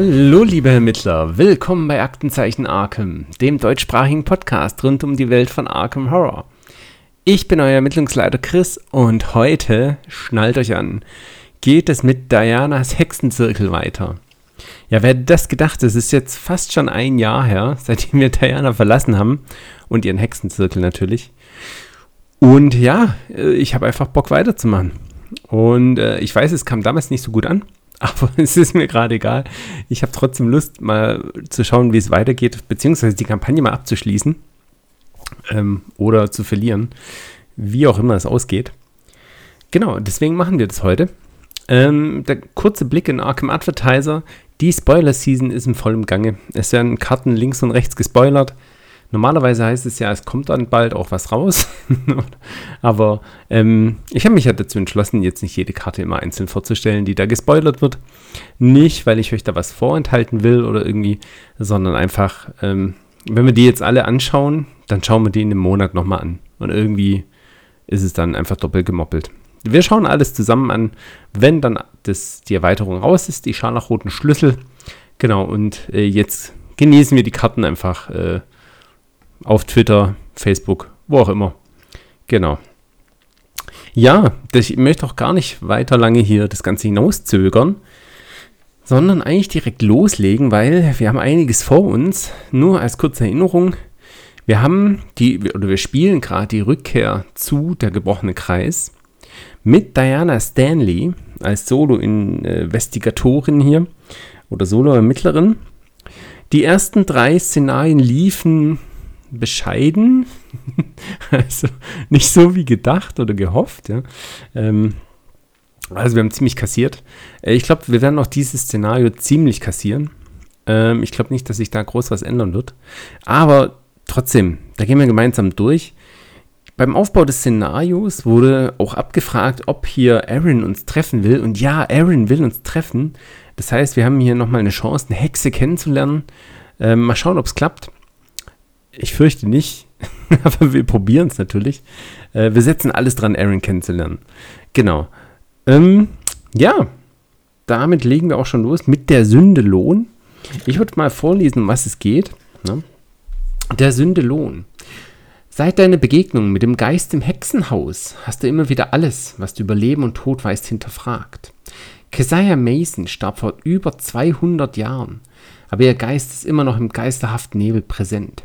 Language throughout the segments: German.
Hallo, liebe Ermittler, willkommen bei Aktenzeichen Arkham, dem deutschsprachigen Podcast rund um die Welt von Arkham Horror. Ich bin euer Ermittlungsleiter Chris und heute, schnallt euch an, geht es mit Dianas Hexenzirkel weiter. Ja, wer hätte das gedacht? Es ist jetzt fast schon ein Jahr her, seitdem wir Diana verlassen haben und ihren Hexenzirkel natürlich. Und ja, äh, ich habe einfach Bock weiterzumachen. Und äh, ich weiß, es kam damals nicht so gut an, aber es ist mir gerade egal. Ich habe trotzdem Lust, mal zu schauen, wie es weitergeht, beziehungsweise die Kampagne mal abzuschließen ähm, oder zu verlieren, wie auch immer es ausgeht. Genau, deswegen machen wir das heute. Ähm, der kurze Blick in Arkham Advertiser. Die Spoiler-Season ist im vollen Gange. Es werden Karten links und rechts gespoilert. Normalerweise heißt es ja, es kommt dann bald auch was raus. Aber ähm, ich habe mich ja dazu entschlossen, jetzt nicht jede Karte immer einzeln vorzustellen, die da gespoilert wird. Nicht, weil ich euch da was vorenthalten will oder irgendwie, sondern einfach, ähm, wenn wir die jetzt alle anschauen, dann schauen wir die in einem Monat nochmal an. Und irgendwie ist es dann einfach doppelt gemoppelt. Wir schauen alles zusammen an, wenn dann das, die Erweiterung raus ist, die scharlachroten Schlüssel. Genau, und äh, jetzt genießen wir die Karten einfach. Äh, auf Twitter, Facebook, wo auch immer. Genau. Ja, ich möchte auch gar nicht weiter lange hier das Ganze hinauszögern, sondern eigentlich direkt loslegen, weil wir haben einiges vor uns. Nur als kurze Erinnerung, wir haben die, oder wir spielen gerade die Rückkehr zu Der gebrochene Kreis mit Diana Stanley als Solo-Investigatorin hier oder Solo-Ermittlerin. Die ersten drei Szenarien liefen bescheiden. also nicht so wie gedacht oder gehofft. Ja. Ähm, also wir haben ziemlich kassiert. Äh, ich glaube, wir werden auch dieses Szenario ziemlich kassieren. Ähm, ich glaube nicht, dass sich da groß was ändern wird. Aber trotzdem, da gehen wir gemeinsam durch. Beim Aufbau des Szenarios wurde auch abgefragt, ob hier Aaron uns treffen will. Und ja, Aaron will uns treffen. Das heißt, wir haben hier nochmal eine Chance, eine Hexe kennenzulernen. Ähm, mal schauen, ob es klappt. Ich fürchte nicht, aber wir probieren es natürlich. Äh, wir setzen alles dran, Aaron kennenzulernen. Genau. Ähm, ja, damit legen wir auch schon los mit der Sündelohn. Ich würde mal vorlesen, um was es geht. Ne? Der Sündelohn. Seit deiner Begegnung mit dem Geist im Hexenhaus hast du immer wieder alles, was du über Leben und Tod weißt, hinterfragt. Keziah Mason starb vor über 200 Jahren, aber ihr Geist ist immer noch im geisterhaften Nebel präsent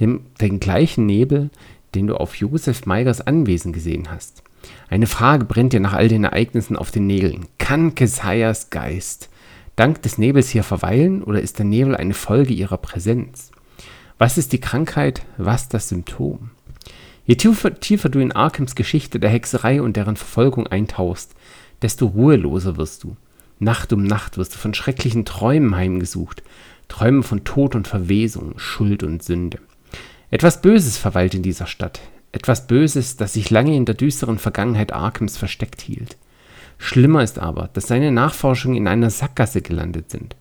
dem, den gleichen Nebel, den du auf Josef Meigers Anwesen gesehen hast. Eine Frage brennt dir nach all den Ereignissen auf den Nägeln. Kann Keziahs Geist dank des Nebels hier verweilen oder ist der Nebel eine Folge ihrer Präsenz? Was ist die Krankheit, was das Symptom? Je tiefer, tiefer du in Arkhams Geschichte der Hexerei und deren Verfolgung eintauchst, desto ruheloser wirst du. Nacht um Nacht wirst du von schrecklichen Träumen heimgesucht, Träumen von Tod und Verwesung, Schuld und Sünde. Etwas Böses verweilt in dieser Stadt. Etwas Böses, das sich lange in der düsteren Vergangenheit Arkhams versteckt hielt. Schlimmer ist aber, dass seine Nachforschungen in einer Sackgasse gelandet sind.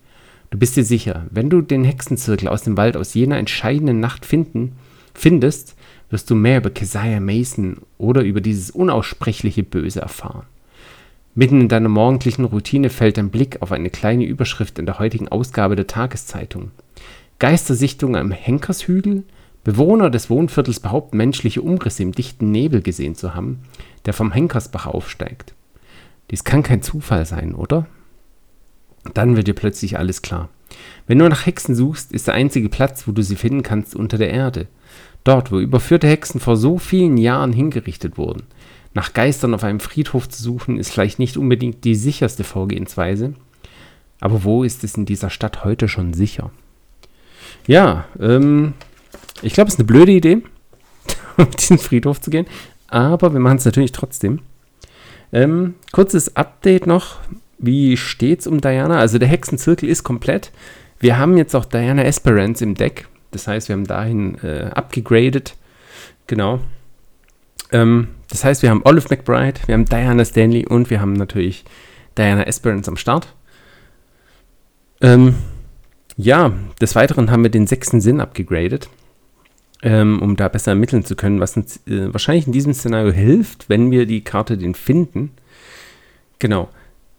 Du bist dir sicher, wenn du den Hexenzirkel aus dem Wald aus jener entscheidenden Nacht finden, findest, wirst du mehr über Keziah Mason oder über dieses unaussprechliche Böse erfahren. Mitten in deiner morgendlichen Routine fällt dein Blick auf eine kleine Überschrift in der heutigen Ausgabe der Tageszeitung. Geistersichtung am Henkershügel, Bewohner des Wohnviertels behaupten, menschliche Umrisse im dichten Nebel gesehen zu haben, der vom Henkersbach aufsteigt. Dies kann kein Zufall sein, oder? Dann wird dir plötzlich alles klar. Wenn du nach Hexen suchst, ist der einzige Platz, wo du sie finden kannst, unter der Erde. Dort, wo überführte Hexen vor so vielen Jahren hingerichtet wurden. Nach Geistern auf einem Friedhof zu suchen, ist vielleicht nicht unbedingt die sicherste Vorgehensweise. Aber wo ist es in dieser Stadt heute schon sicher? Ja, ähm, ich glaube, es ist eine blöde Idee, auf diesen Friedhof zu gehen. Aber wir machen es natürlich trotzdem. Ähm, kurzes Update noch. Wie steht's um Diana? Also der Hexenzirkel ist komplett. Wir haben jetzt auch Diana Esperance im Deck. Das heißt, wir haben dahin äh, abgegradet. Genau. Ähm, das heißt, wir haben Olive McBride, wir haben Diana Stanley und wir haben natürlich Diana Esperance am Start. Ähm, ja, des Weiteren haben wir den sechsten Sinn abgegradet ähm, um da besser ermitteln zu können, was uns äh, wahrscheinlich in diesem Szenario hilft, wenn wir die Karte den finden. Genau.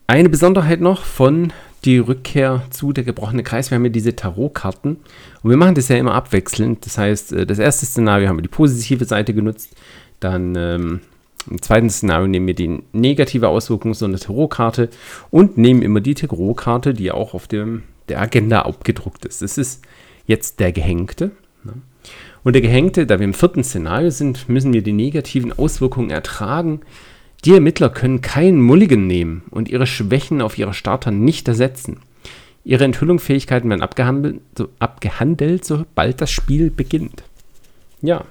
Eine Besonderheit noch von die Rückkehr zu der gebrochene Kreis. Wir haben ja diese Tarotkarten und wir machen das ja immer abwechselnd. Das heißt, äh, das erste Szenario haben wir die positive Seite genutzt, dann ähm, im zweiten Szenario nehmen wir die negative Auswirkung so einer Tarotkarte und nehmen immer die Tarotkarte, die auch auf dem, der Agenda abgedruckt ist. Das ist jetzt der Gehängte. Und der Gehängte, da wir im vierten Szenario sind, müssen wir die negativen Auswirkungen ertragen. Die Ermittler können keinen Mulligan nehmen und ihre Schwächen auf ihre Starter nicht ersetzen. Ihre Enthüllungsfähigkeiten werden abgehandelt, so, abgehandelt, sobald das Spiel beginnt. Ja.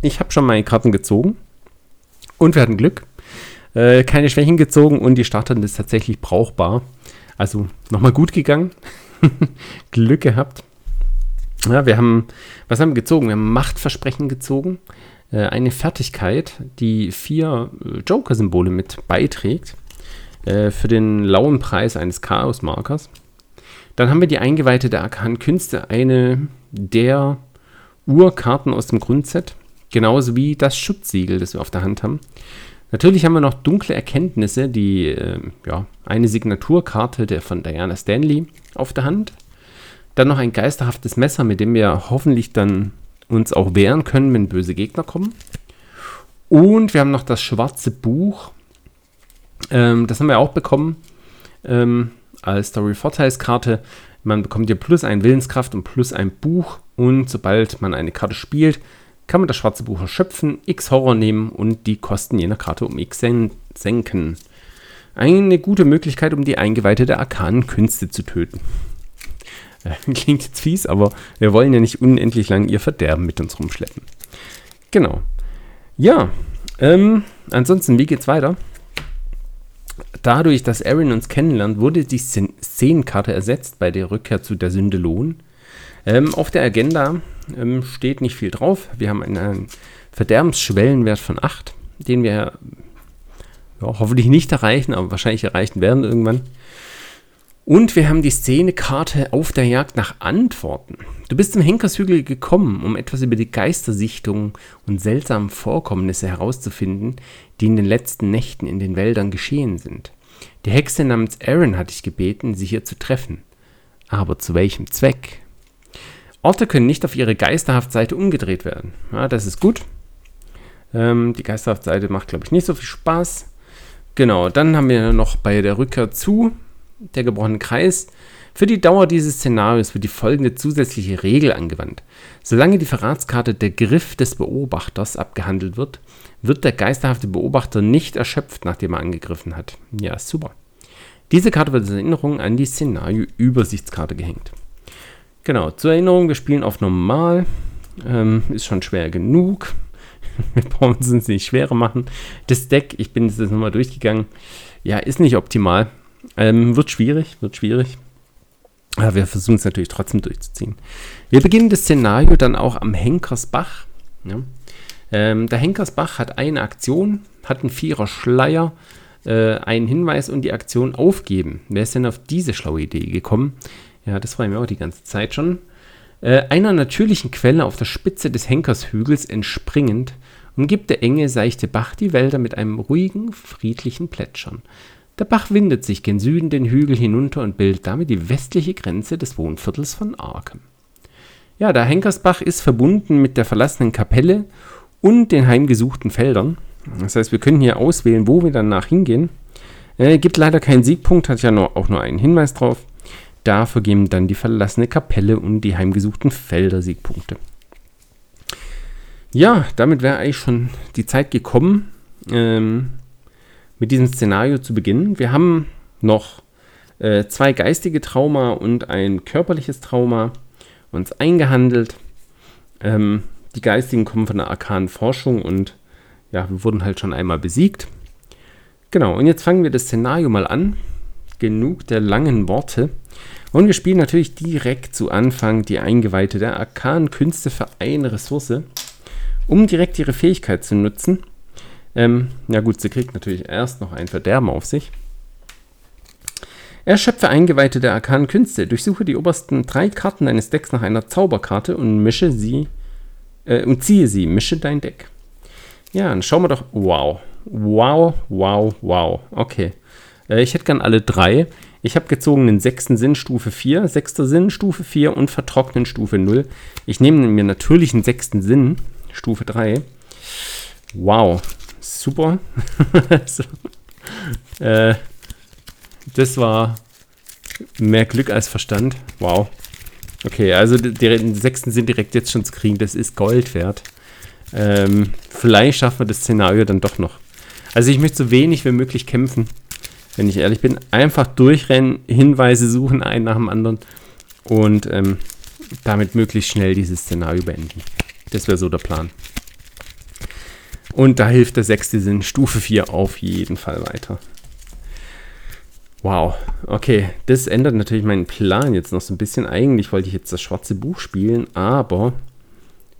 Ich habe schon meine Karten gezogen. Und wir hatten Glück. Äh, keine Schwächen gezogen und die Starterin ist tatsächlich brauchbar. Also nochmal gut gegangen. Glück gehabt. Ja, wir haben, was haben wir gezogen? Wir haben Machtversprechen gezogen. Äh, eine Fertigkeit, die vier äh, Joker-Symbole mit beiträgt. Äh, für den lauen Preis eines Chaos-Markers. Dann haben wir die Eingeweihte der Arkan Künste, eine der Urkarten aus dem Grundset. Genauso wie das Schutzsiegel, das wir auf der Hand haben. Natürlich haben wir noch dunkle Erkenntnisse, die, äh, ja, eine Signaturkarte der von Diana Stanley auf der Hand. Dann noch ein geisterhaftes Messer, mit dem wir hoffentlich dann uns auch wehren können, wenn böse Gegner kommen. Und wir haben noch das schwarze Buch. Ähm, das haben wir auch bekommen ähm, als Story-Vorteilskarte. Man bekommt hier plus ein Willenskraft und plus ein Buch. Und sobald man eine Karte spielt, kann man das schwarze Buch erschöpfen, X Horror nehmen und die Kosten jener Karte um X sen senken. Eine gute Möglichkeit, um die Eingeweihte der arkanen Künste zu töten. Klingt jetzt fies, aber wir wollen ja nicht unendlich lang ihr Verderben mit uns rumschleppen. Genau. Ja, ähm, ansonsten, wie geht's weiter? Dadurch, dass Erin uns kennenlernt, wurde die Szenenkarte ersetzt bei der Rückkehr zu der Sünde Lohn. Ähm, auf der Agenda ähm, steht nicht viel drauf. Wir haben einen Verderbensschwellenwert von 8, den wir ja, hoffentlich nicht erreichen, aber wahrscheinlich erreichen werden irgendwann. Und wir haben die Szenekarte auf der Jagd nach Antworten. Du bist zum Henkershügel gekommen, um etwas über die Geistersichtungen und seltsamen Vorkommnisse herauszufinden, die in den letzten Nächten in den Wäldern geschehen sind. Die Hexe namens Aaron hat dich gebeten, sie hier zu treffen. Aber zu welchem Zweck? Orte können nicht auf ihre Geisterhaft-Seite umgedreht werden. Ja, das ist gut. Ähm, die Geisterhaft-Seite macht, glaube ich, nicht so viel Spaß. Genau, dann haben wir noch bei der Rückkehr zu der gebrochenen Kreis. Für die Dauer dieses Szenarios wird die folgende zusätzliche Regel angewandt. Solange die Verratskarte der Griff des Beobachters abgehandelt wird, wird der geisterhafte Beobachter nicht erschöpft, nachdem er angegriffen hat. Ja, super. Diese Karte wird als Erinnerung an die Szenario-Übersichtskarte gehängt. Genau, zur Erinnerung, wir spielen auf normal. Ähm, ist schon schwer genug. wir brauchen es nicht schwerer machen. Das Deck, ich bin jetzt nochmal durchgegangen, ja, ist nicht optimal. Ähm, wird schwierig, wird schwierig. Aber wir versuchen es natürlich trotzdem durchzuziehen. Wir beginnen das Szenario dann auch am Henkersbach. Ja. Ähm, der Henkersbach hat eine Aktion, hat einen Vierer Schleier, äh, einen Hinweis und die Aktion aufgeben. Wer ist denn auf diese schlaue Idee gekommen? Ja, das war mir auch die ganze Zeit schon. Äh, einer natürlichen Quelle auf der Spitze des Henkershügels entspringend, umgibt der enge, seichte Bach die Wälder mit einem ruhigen, friedlichen Plätschern. Der Bach windet sich gen Süden den Hügel hinunter und bildet damit die westliche Grenze des Wohnviertels von Arkham. Ja, der Henkersbach ist verbunden mit der verlassenen Kapelle und den heimgesuchten Feldern. Das heißt, wir können hier auswählen, wo wir danach hingehen. Äh, gibt leider keinen Siegpunkt, hat ja nur, auch nur einen Hinweis drauf. Dafür geben dann die verlassene Kapelle und die heimgesuchten Felder Siegpunkte. Ja, damit wäre eigentlich schon die Zeit gekommen, ähm, mit diesem Szenario zu beginnen. Wir haben noch äh, zwei geistige Trauma und ein körperliches Trauma uns eingehandelt. Ähm, die geistigen kommen von der arkanen Forschung und ja, wir wurden halt schon einmal besiegt. Genau, und jetzt fangen wir das Szenario mal an. Genug der langen Worte. Und wir spielen natürlich direkt zu Anfang die Eingeweihte der arkanen Künste für eine Ressource, um direkt ihre Fähigkeit zu nutzen. Ähm, ja gut, sie kriegt natürlich erst noch ein Verderben auf sich. Erschöpfe Eingeweihte der arkanen Künste. Durchsuche die obersten drei Karten deines Decks nach einer Zauberkarte und mische sie äh, und ziehe sie. Mische dein Deck. Ja, dann schauen wir doch. Wow. Wow, wow, wow. Okay. Äh, ich hätte gern alle drei. Ich habe gezogen den sechsten Sinn Stufe 4, sechster Sinn Stufe 4 und vertrocknen Stufe 0. Ich nehme mir natürlich einen sechsten Sinn Stufe 3. Wow, super. so. äh, das war mehr Glück als Verstand. Wow. Okay, also die, sechsten sind direkt jetzt schon zu kriegen. Das ist Gold wert. Ähm, vielleicht schaffen wir das Szenario dann doch noch. Also ich möchte so wenig wie möglich kämpfen, wenn ich ehrlich bin. Einfach durchrennen, Hinweise suchen, einen nach dem anderen und ähm, damit möglichst schnell dieses Szenario beenden. Das wäre so der Plan. Und da hilft der sechste Sinn, Stufe 4 auf jeden Fall weiter. Wow, okay, das ändert natürlich meinen Plan jetzt noch so ein bisschen. Eigentlich wollte ich jetzt das schwarze Buch spielen, aber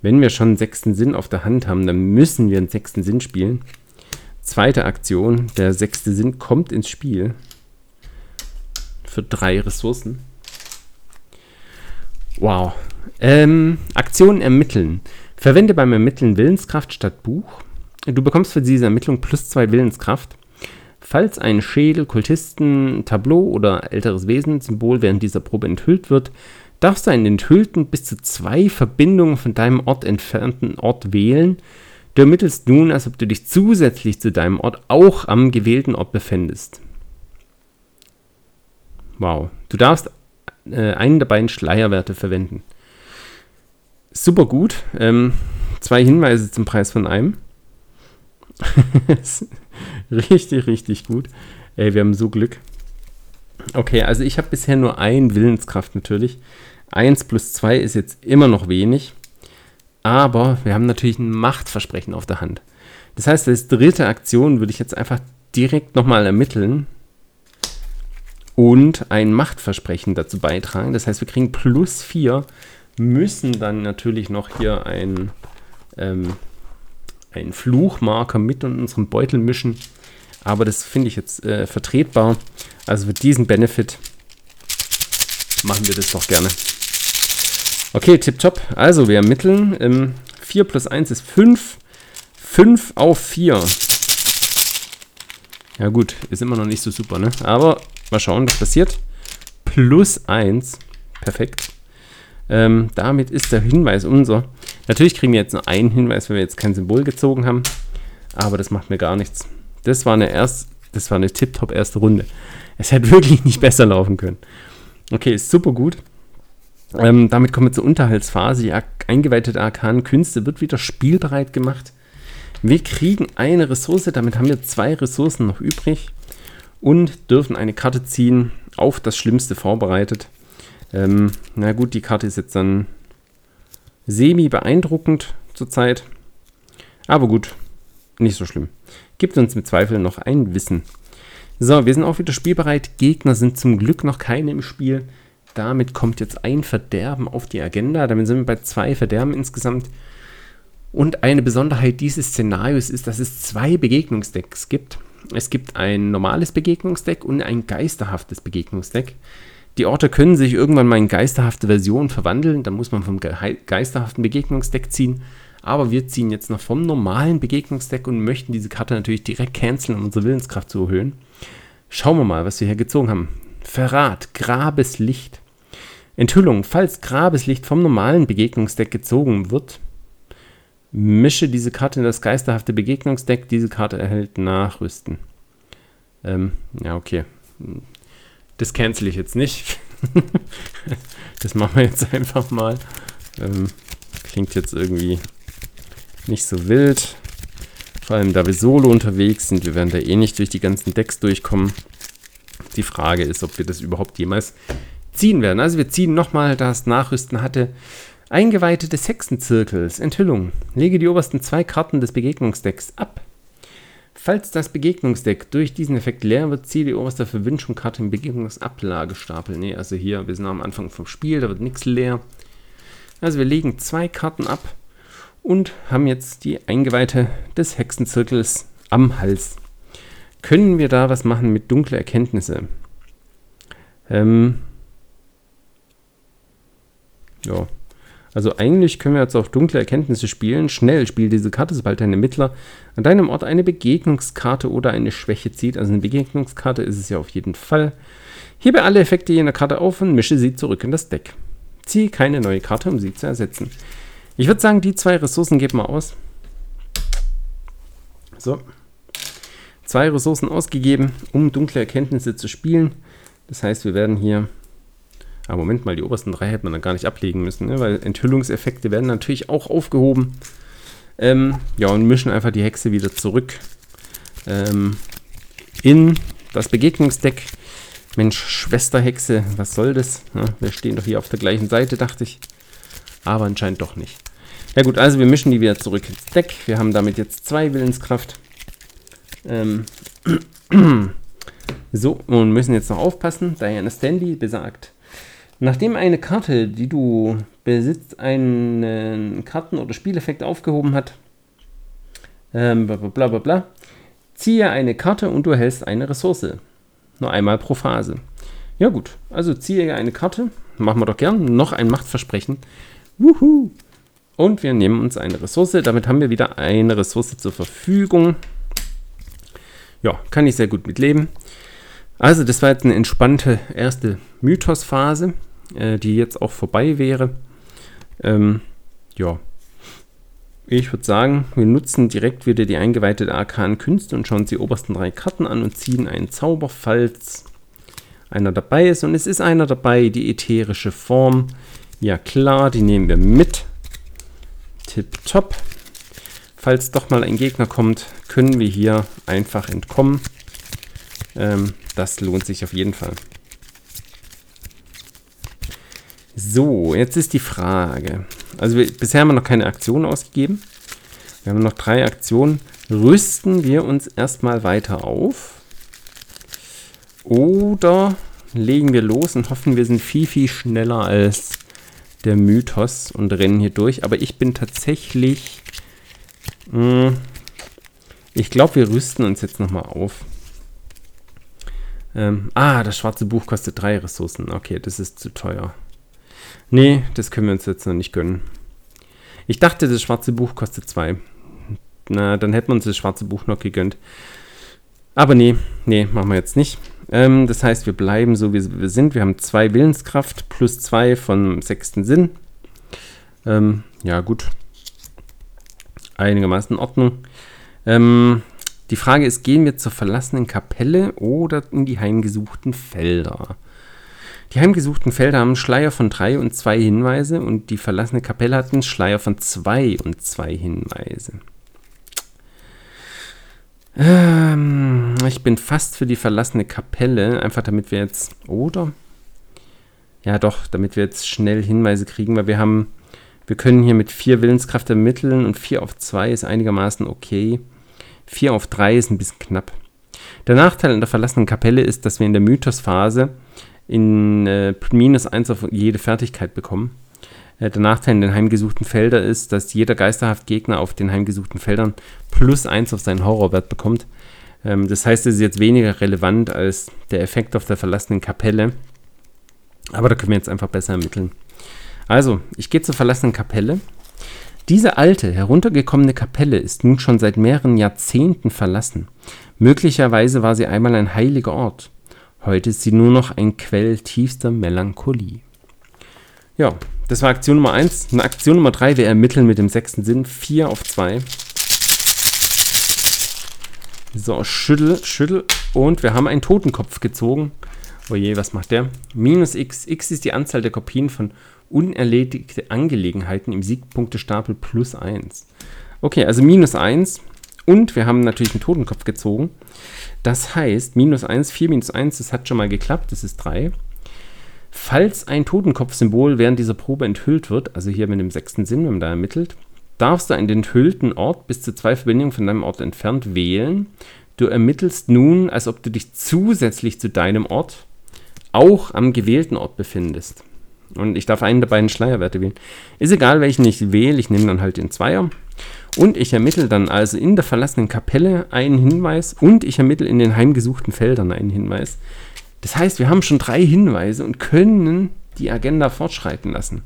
wenn wir schon einen sechsten Sinn auf der Hand haben, dann müssen wir einen sechsten Sinn spielen. Zweite Aktion, der sechste Sinn kommt ins Spiel. Für drei Ressourcen. Wow. Ähm, Aktionen ermitteln. Verwende beim Ermitteln Willenskraft statt Buch. Du bekommst für diese Ermittlung plus zwei Willenskraft. Falls ein Schädel, Kultisten, Tableau oder älteres Wesen-Symbol während dieser Probe enthüllt wird, darfst du einen enthüllten bis zu zwei Verbindungen von deinem Ort entfernten Ort wählen. Du ermittelst nun, als ob du dich zusätzlich zu deinem Ort auch am gewählten Ort befändest. Wow. Du darfst äh, einen der beiden Schleierwerte verwenden. Super gut. Ähm, zwei Hinweise zum Preis von einem. richtig, richtig gut. Ey, wir haben so Glück. Okay, also ich habe bisher nur ein Willenskraft natürlich. 1 plus 2 ist jetzt immer noch wenig. Aber wir haben natürlich ein Machtversprechen auf der Hand. Das heißt, als dritte Aktion würde ich jetzt einfach direkt nochmal ermitteln und ein Machtversprechen dazu beitragen. Das heißt, wir kriegen plus 4, müssen dann natürlich noch hier ein ähm, einen Fluchmarker mit in unserem Beutel mischen. Aber das finde ich jetzt äh, vertretbar. Also für diesen Benefit machen wir das doch gerne. Okay, tipptopp. Also wir ermitteln. Ähm, 4 plus 1 ist 5. 5 auf 4. Ja gut, ist immer noch nicht so super, ne? Aber mal schauen, was passiert. Plus 1. Perfekt. Ähm, damit ist der Hinweis unser. Natürlich kriegen wir jetzt nur einen Hinweis, wenn wir jetzt kein Symbol gezogen haben. Aber das macht mir gar nichts. Das war eine erst, das war eine tipptopp erste Runde. Es hätte wirklich nicht besser laufen können. Okay, ist super gut. Ähm, damit kommen wir zur Unterhaltsphase. Die eingeweihte Arkanen Künste wird wieder spielbereit gemacht. Wir kriegen eine Ressource, damit haben wir zwei Ressourcen noch übrig und dürfen eine Karte ziehen, auf das Schlimmste vorbereitet. Ähm, na gut, die Karte ist jetzt dann semi beeindruckend zurzeit. Aber gut, nicht so schlimm. Gibt uns mit Zweifel noch ein Wissen. So, wir sind auch wieder spielbereit. Gegner sind zum Glück noch keine im Spiel. Damit kommt jetzt ein Verderben auf die Agenda. Damit sind wir bei zwei Verderben insgesamt. Und eine Besonderheit dieses Szenarios ist, dass es zwei Begegnungsdecks gibt. Es gibt ein normales Begegnungsdeck und ein geisterhaftes Begegnungsdeck. Die Orte können sich irgendwann mal in geisterhafte Versionen verwandeln. Da muss man vom geisterhaften Begegnungsdeck ziehen. Aber wir ziehen jetzt noch vom normalen Begegnungsdeck und möchten diese Karte natürlich direkt canceln, um unsere Willenskraft zu erhöhen. Schauen wir mal, was wir hier gezogen haben. Verrat, Grabeslicht. Enthüllung, falls Grabeslicht vom normalen Begegnungsdeck gezogen wird, mische diese Karte in das geisterhafte Begegnungsdeck. Diese Karte erhält Nachrüsten. Ähm, ja, okay. Das cancel ich jetzt nicht. das machen wir jetzt einfach mal. Ähm, klingt jetzt irgendwie nicht so wild. Vor allem, da wir solo unterwegs sind, wir werden da eh nicht durch die ganzen Decks durchkommen. Die Frage ist, ob wir das überhaupt jemals ziehen werden. Also wir ziehen nochmal, da es Nachrüsten hatte, Eingeweihte des Hexenzirkels. Enthüllung. Lege die obersten zwei Karten des Begegnungsdecks ab. Falls das Begegnungsdeck durch diesen Effekt leer wird, ziehe die oberste Verwünschungskarte im Begegnungsablagestapel. Ne, also hier, wir sind am Anfang vom Spiel, da wird nichts leer. Also wir legen zwei Karten ab und haben jetzt die Eingeweihte des Hexenzirkels am Hals. Können wir da was machen mit dunkle Erkenntnisse? Ähm ja. Also eigentlich können wir jetzt auch dunkle Erkenntnisse spielen. Schnell spiel diese Karte, sobald dein Ermittler an deinem Ort eine Begegnungskarte oder eine Schwäche zieht. Also eine Begegnungskarte ist es ja auf jeden Fall. Hebe alle Effekte jener Karte auf und mische sie zurück in das Deck. Ziehe keine neue Karte, um sie zu ersetzen. Ich würde sagen, die zwei Ressourcen geben wir aus. So. Zwei Ressourcen ausgegeben, um dunkle Erkenntnisse zu spielen. Das heißt, wir werden hier. Ah, Moment mal, die obersten drei hätte man dann gar nicht ablegen müssen, ne? weil Enthüllungseffekte werden natürlich auch aufgehoben. Ähm, ja, und mischen einfach die Hexe wieder zurück ähm, in das Begegnungsdeck. Mensch, Schwesterhexe, was soll das? Ja, wir stehen doch hier auf der gleichen Seite, dachte ich. Aber anscheinend doch nicht. Ja gut, also wir mischen die wieder zurück ins Deck. Wir haben damit jetzt zwei Willenskraft. Ähm. So, und müssen jetzt noch aufpassen. Diana Stanley besagt, nachdem eine Karte, die du besitzt, einen Karten- oder Spieleffekt aufgehoben hat, ähm, bla bla bla ziehe eine Karte und du erhältst eine Ressource. Nur einmal pro Phase. Ja gut, also ziehe eine Karte, machen wir doch gern, noch ein Machtversprechen. Wuhu! Und wir nehmen uns eine Ressource, damit haben wir wieder eine Ressource zur Verfügung. Ja, kann ich sehr gut mitleben. Also das war jetzt eine entspannte erste Mythos-Phase, äh, die jetzt auch vorbei wäre. Ähm, ja, ich würde sagen, wir nutzen direkt wieder die eingeweihte arkanen Künste und schauen uns die obersten drei Karten an und ziehen einen Zauber, falls einer dabei ist. Und es ist einer dabei, die ätherische Form. Ja klar, die nehmen wir mit. Tipptopp. Falls doch mal ein Gegner kommt, können wir hier einfach entkommen. Ähm, das lohnt sich auf jeden Fall. So, jetzt ist die Frage. Also wir, bisher haben wir noch keine Aktion ausgegeben. Wir haben noch drei Aktionen. Rüsten wir uns erstmal weiter auf? Oder legen wir los und hoffen, wir sind viel, viel schneller als der Mythos und rennen hier durch. Aber ich bin tatsächlich... Mh, hm, ich glaube, wir rüsten uns jetzt nochmal auf. Ähm, ah, das schwarze Buch kostet drei Ressourcen. Okay, das ist zu teuer. Nee, das können wir uns jetzt noch nicht gönnen. Ich dachte, das schwarze Buch kostet zwei. Na, dann hätten wir uns das schwarze Buch noch gegönnt. Aber nee, nee, machen wir jetzt nicht. Ähm, das heißt, wir bleiben so, wie wir sind. Wir haben zwei Willenskraft plus zwei vom sechsten Sinn. Ähm, ja, gut. Einigermaßen in Ordnung. Ähm, die Frage ist, gehen wir zur verlassenen Kapelle oder in die heimgesuchten Felder? Die heimgesuchten Felder haben Schleier von drei und zwei Hinweise und die verlassene Kapelle hat einen Schleier von zwei und zwei Hinweise. Ähm, ich bin fast für die verlassene Kapelle, einfach damit wir jetzt, oder? Ja, doch, damit wir jetzt schnell Hinweise kriegen, weil wir haben, wir können hier mit vier Willenskraft ermitteln und vier auf zwei ist einigermaßen okay. 4 auf 3 ist ein bisschen knapp. Der Nachteil an der verlassenen Kapelle ist, dass wir in der Mythosphase in äh, minus 1 auf jede Fertigkeit bekommen. Äh, der Nachteil in den heimgesuchten Feldern ist, dass jeder geisterhaft Gegner auf den heimgesuchten Feldern plus 1 auf seinen Horrorwert bekommt. Ähm, das heißt, es ist jetzt weniger relevant als der Effekt auf der verlassenen Kapelle. Aber da können wir jetzt einfach besser ermitteln. Also, ich gehe zur verlassenen Kapelle diese alte, heruntergekommene Kapelle ist nun schon seit mehreren Jahrzehnten verlassen. Möglicherweise war sie einmal ein heiliger Ort. Heute ist sie nur noch ein Quell tiefster Melancholie. Ja, das war Aktion Nummer 1. Eine Aktion Nummer 3, wir ermitteln mit dem sechsten Sinn. 4 auf 2. So, schüttel, schüttel. Und wir haben einen Totenkopf gezogen. Oje, was macht der? Minus x. x ist die Anzahl der Kopien von unerledigte Angelegenheiten im Siegpunktestapel plus 1. Okay, also minus 1 und wir haben natürlich einen Totenkopf gezogen. Das heißt, minus 1, 4 minus 1, das hat schon mal geklappt, das ist 3. Falls ein Totenkopfsymbol während dieser Probe enthüllt wird, also hier mit dem sechsten Sinn, wenn man da ermittelt, darfst du einen enthüllten Ort bis zu zwei Verbindungen von deinem Ort entfernt wählen. Du ermittelst nun, als ob du dich zusätzlich zu deinem Ort auch am gewählten Ort befindest. Und ich darf einen der beiden Schleierwerte wählen. Ist egal, welchen ich wähle, ich nehme dann halt den Zweier. Und ich ermittle dann also in der verlassenen Kapelle einen Hinweis und ich ermittle in den heimgesuchten Feldern einen Hinweis. Das heißt, wir haben schon drei Hinweise und können die Agenda fortschreiten lassen.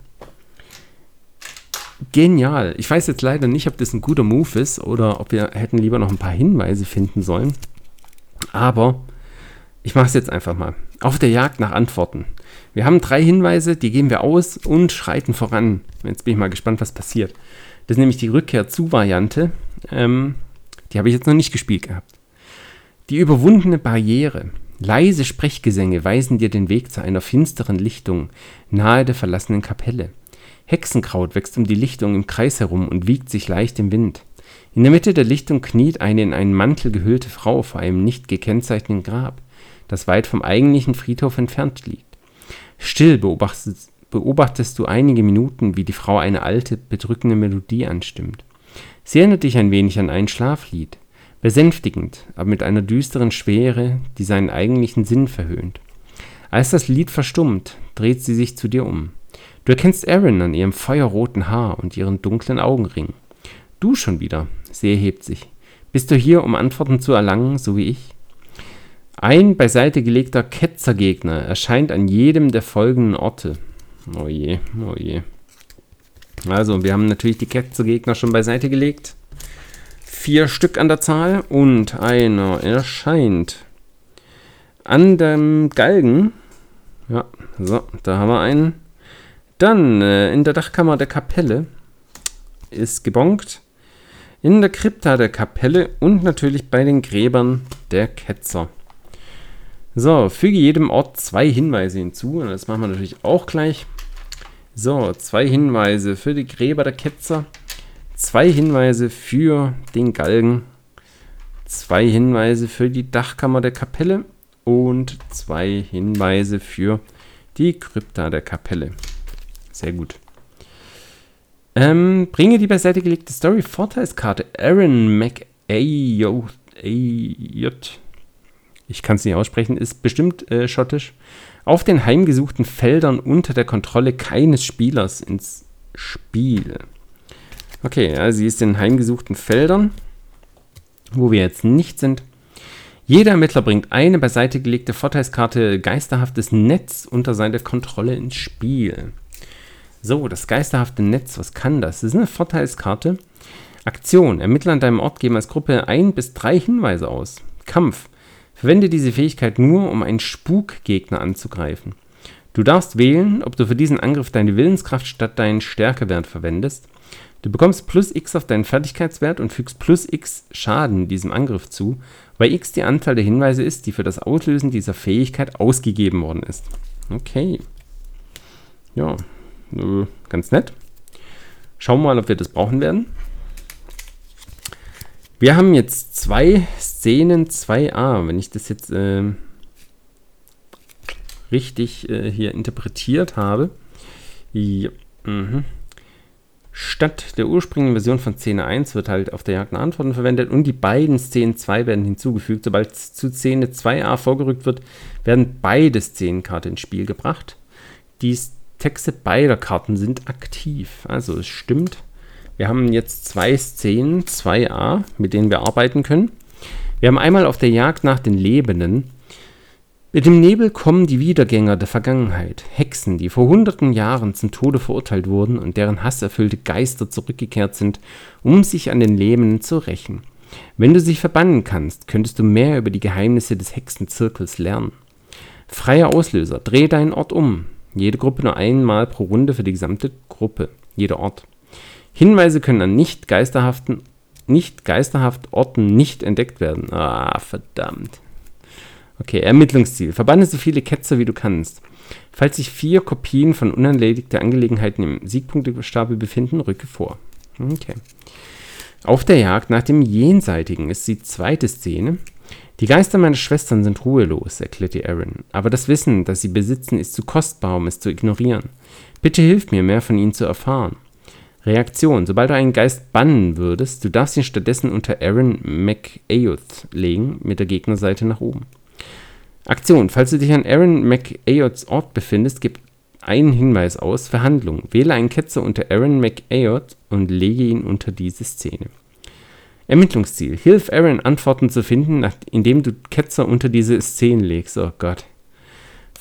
genial. Ich weiß jetzt leider nicht, ob das ein guter Move ist oder ob wir hätten lieber noch ein paar Hinweise finden sollen. Aber ich mache es jetzt einfach mal. Auf der Jagd nach Antworten. Wir haben drei Hinweise, die geben wir aus und schreiten voran. Jetzt bin ich mal gespannt, was passiert. Das ist nämlich die Rückkehr zu Variante. Ähm, die habe ich jetzt noch nicht gespielt gehabt. Die überwundene Barriere. Leise Sprechgesänge weisen dir den Weg zu einer finsteren Lichtung nahe der verlassenen Kapelle. Hexenkraut wächst um die Lichtung im Kreis herum und wiegt sich leicht im Wind. In der Mitte der Lichtung kniet eine in einen Mantel gehüllte Frau vor einem nicht gekennzeichneten Grab, das weit vom eigentlichen Friedhof entfernt liegt. Still beobachtest, beobachtest du einige Minuten, wie die Frau eine alte, bedrückende Melodie anstimmt. Sie erinnert dich ein wenig an ein Schlaflied, besänftigend, aber mit einer düsteren Schwere, die seinen eigentlichen Sinn verhöhnt. Als das Lied verstummt, dreht sie sich zu dir um. Du erkennst Erin an ihrem feuerroten Haar und ihren dunklen Augenring. Du schon wieder. Sie erhebt sich. Bist du hier, um Antworten zu erlangen, so wie ich? Ein beiseite gelegter Ketzergegner erscheint an jedem der folgenden Orte. Oh je, oh je. Also, wir haben natürlich die Ketzergegner schon beiseite gelegt. Vier Stück an der Zahl und einer erscheint an dem Galgen. Ja, so, da haben wir einen. Dann äh, in der Dachkammer der Kapelle ist gebonkt. In der Krypta der Kapelle und natürlich bei den Gräbern der Ketzer. So, füge jedem Ort zwei Hinweise hinzu. Und das machen wir natürlich auch gleich. So, zwei Hinweise für die Gräber der Ketzer. Zwei Hinweise für den Galgen. Zwei Hinweise für die Dachkammer der Kapelle. Und zwei Hinweise für die Krypta der Kapelle. Sehr gut. Ähm, bringe die beiseite gelegte Story-Vorteilskarte Aaron McAyot. Ich kann es nicht aussprechen, ist bestimmt äh, schottisch. Auf den heimgesuchten Feldern unter der Kontrolle keines Spielers ins Spiel. Okay, also sie ist in heimgesuchten Feldern, wo wir jetzt nicht sind. Jeder Ermittler bringt eine beiseite gelegte Vorteilskarte Geisterhaftes Netz unter seine Kontrolle ins Spiel. So, das geisterhafte Netz, was kann das? Das ist eine Vorteilskarte. Aktion. Ermittler an deinem Ort geben als Gruppe ein bis drei Hinweise aus. Kampf. Verwende diese Fähigkeit nur, um einen Spukgegner anzugreifen. Du darfst wählen, ob du für diesen Angriff deine Willenskraft statt deinen Stärkewert verwendest. Du bekommst plus x auf deinen Fertigkeitswert und fügst plus x Schaden diesem Angriff zu, weil x die Anzahl der Hinweise ist, die für das Auslösen dieser Fähigkeit ausgegeben worden ist. Okay. Ja, äh, ganz nett. Schauen wir mal, ob wir das brauchen werden. Wir haben jetzt zwei Szenen 2a, wenn ich das jetzt äh, richtig äh, hier interpretiert habe. Ja, mhm. Statt der ursprünglichen Version von Szene 1 wird halt auf der Jagd nach Antworten verwendet und die beiden Szenen 2 werden hinzugefügt. Sobald zu Szene 2a vorgerückt wird, werden beide Szenenkarte ins Spiel gebracht. Die Texte beider Karten sind aktiv. Also es stimmt. Wir haben jetzt zwei Szenen, 2a, mit denen wir arbeiten können. Wir haben einmal auf der Jagd nach den Lebenden. Mit dem Nebel kommen die Wiedergänger der Vergangenheit, Hexen, die vor hunderten Jahren zum Tode verurteilt wurden und deren hasserfüllte Geister zurückgekehrt sind, um sich an den Lebenden zu rächen. Wenn du sie verbannen kannst, könntest du mehr über die Geheimnisse des Hexenzirkels lernen. Freier Auslöser, dreh deinen Ort um. Jede Gruppe nur einmal pro Runde für die gesamte Gruppe, jeder Ort. Hinweise können an nicht geisterhaften, nicht geisterhaft Orten nicht entdeckt werden. Ah, verdammt. Okay, Ermittlungsziel. Verbanne so viele Ketzer wie du kannst. Falls sich vier Kopien von unerledigter Angelegenheiten im Siegpunktestapel befinden, rücke vor. Okay. Auf der Jagd nach dem Jenseitigen ist die zweite Szene. Die Geister meiner Schwestern sind ruhelos, erklärte Aaron, aber das Wissen, das sie besitzen, ist zu kostbar, um es zu ignorieren. Bitte hilf mir, mehr von ihnen zu erfahren. Reaktion. Sobald du einen Geist bannen würdest, du darfst ihn stattdessen unter Aaron McAyoth legen, mit der Gegnerseite nach oben. Aktion. Falls du dich an Aaron McAyoths Ort befindest, gib einen Hinweis aus. Verhandlung. Wähle einen Ketzer unter Aaron McAyoth und lege ihn unter diese Szene. Ermittlungsziel. Hilf Aaron, Antworten zu finden, indem du Ketzer unter diese Szene legst. Oh Gott.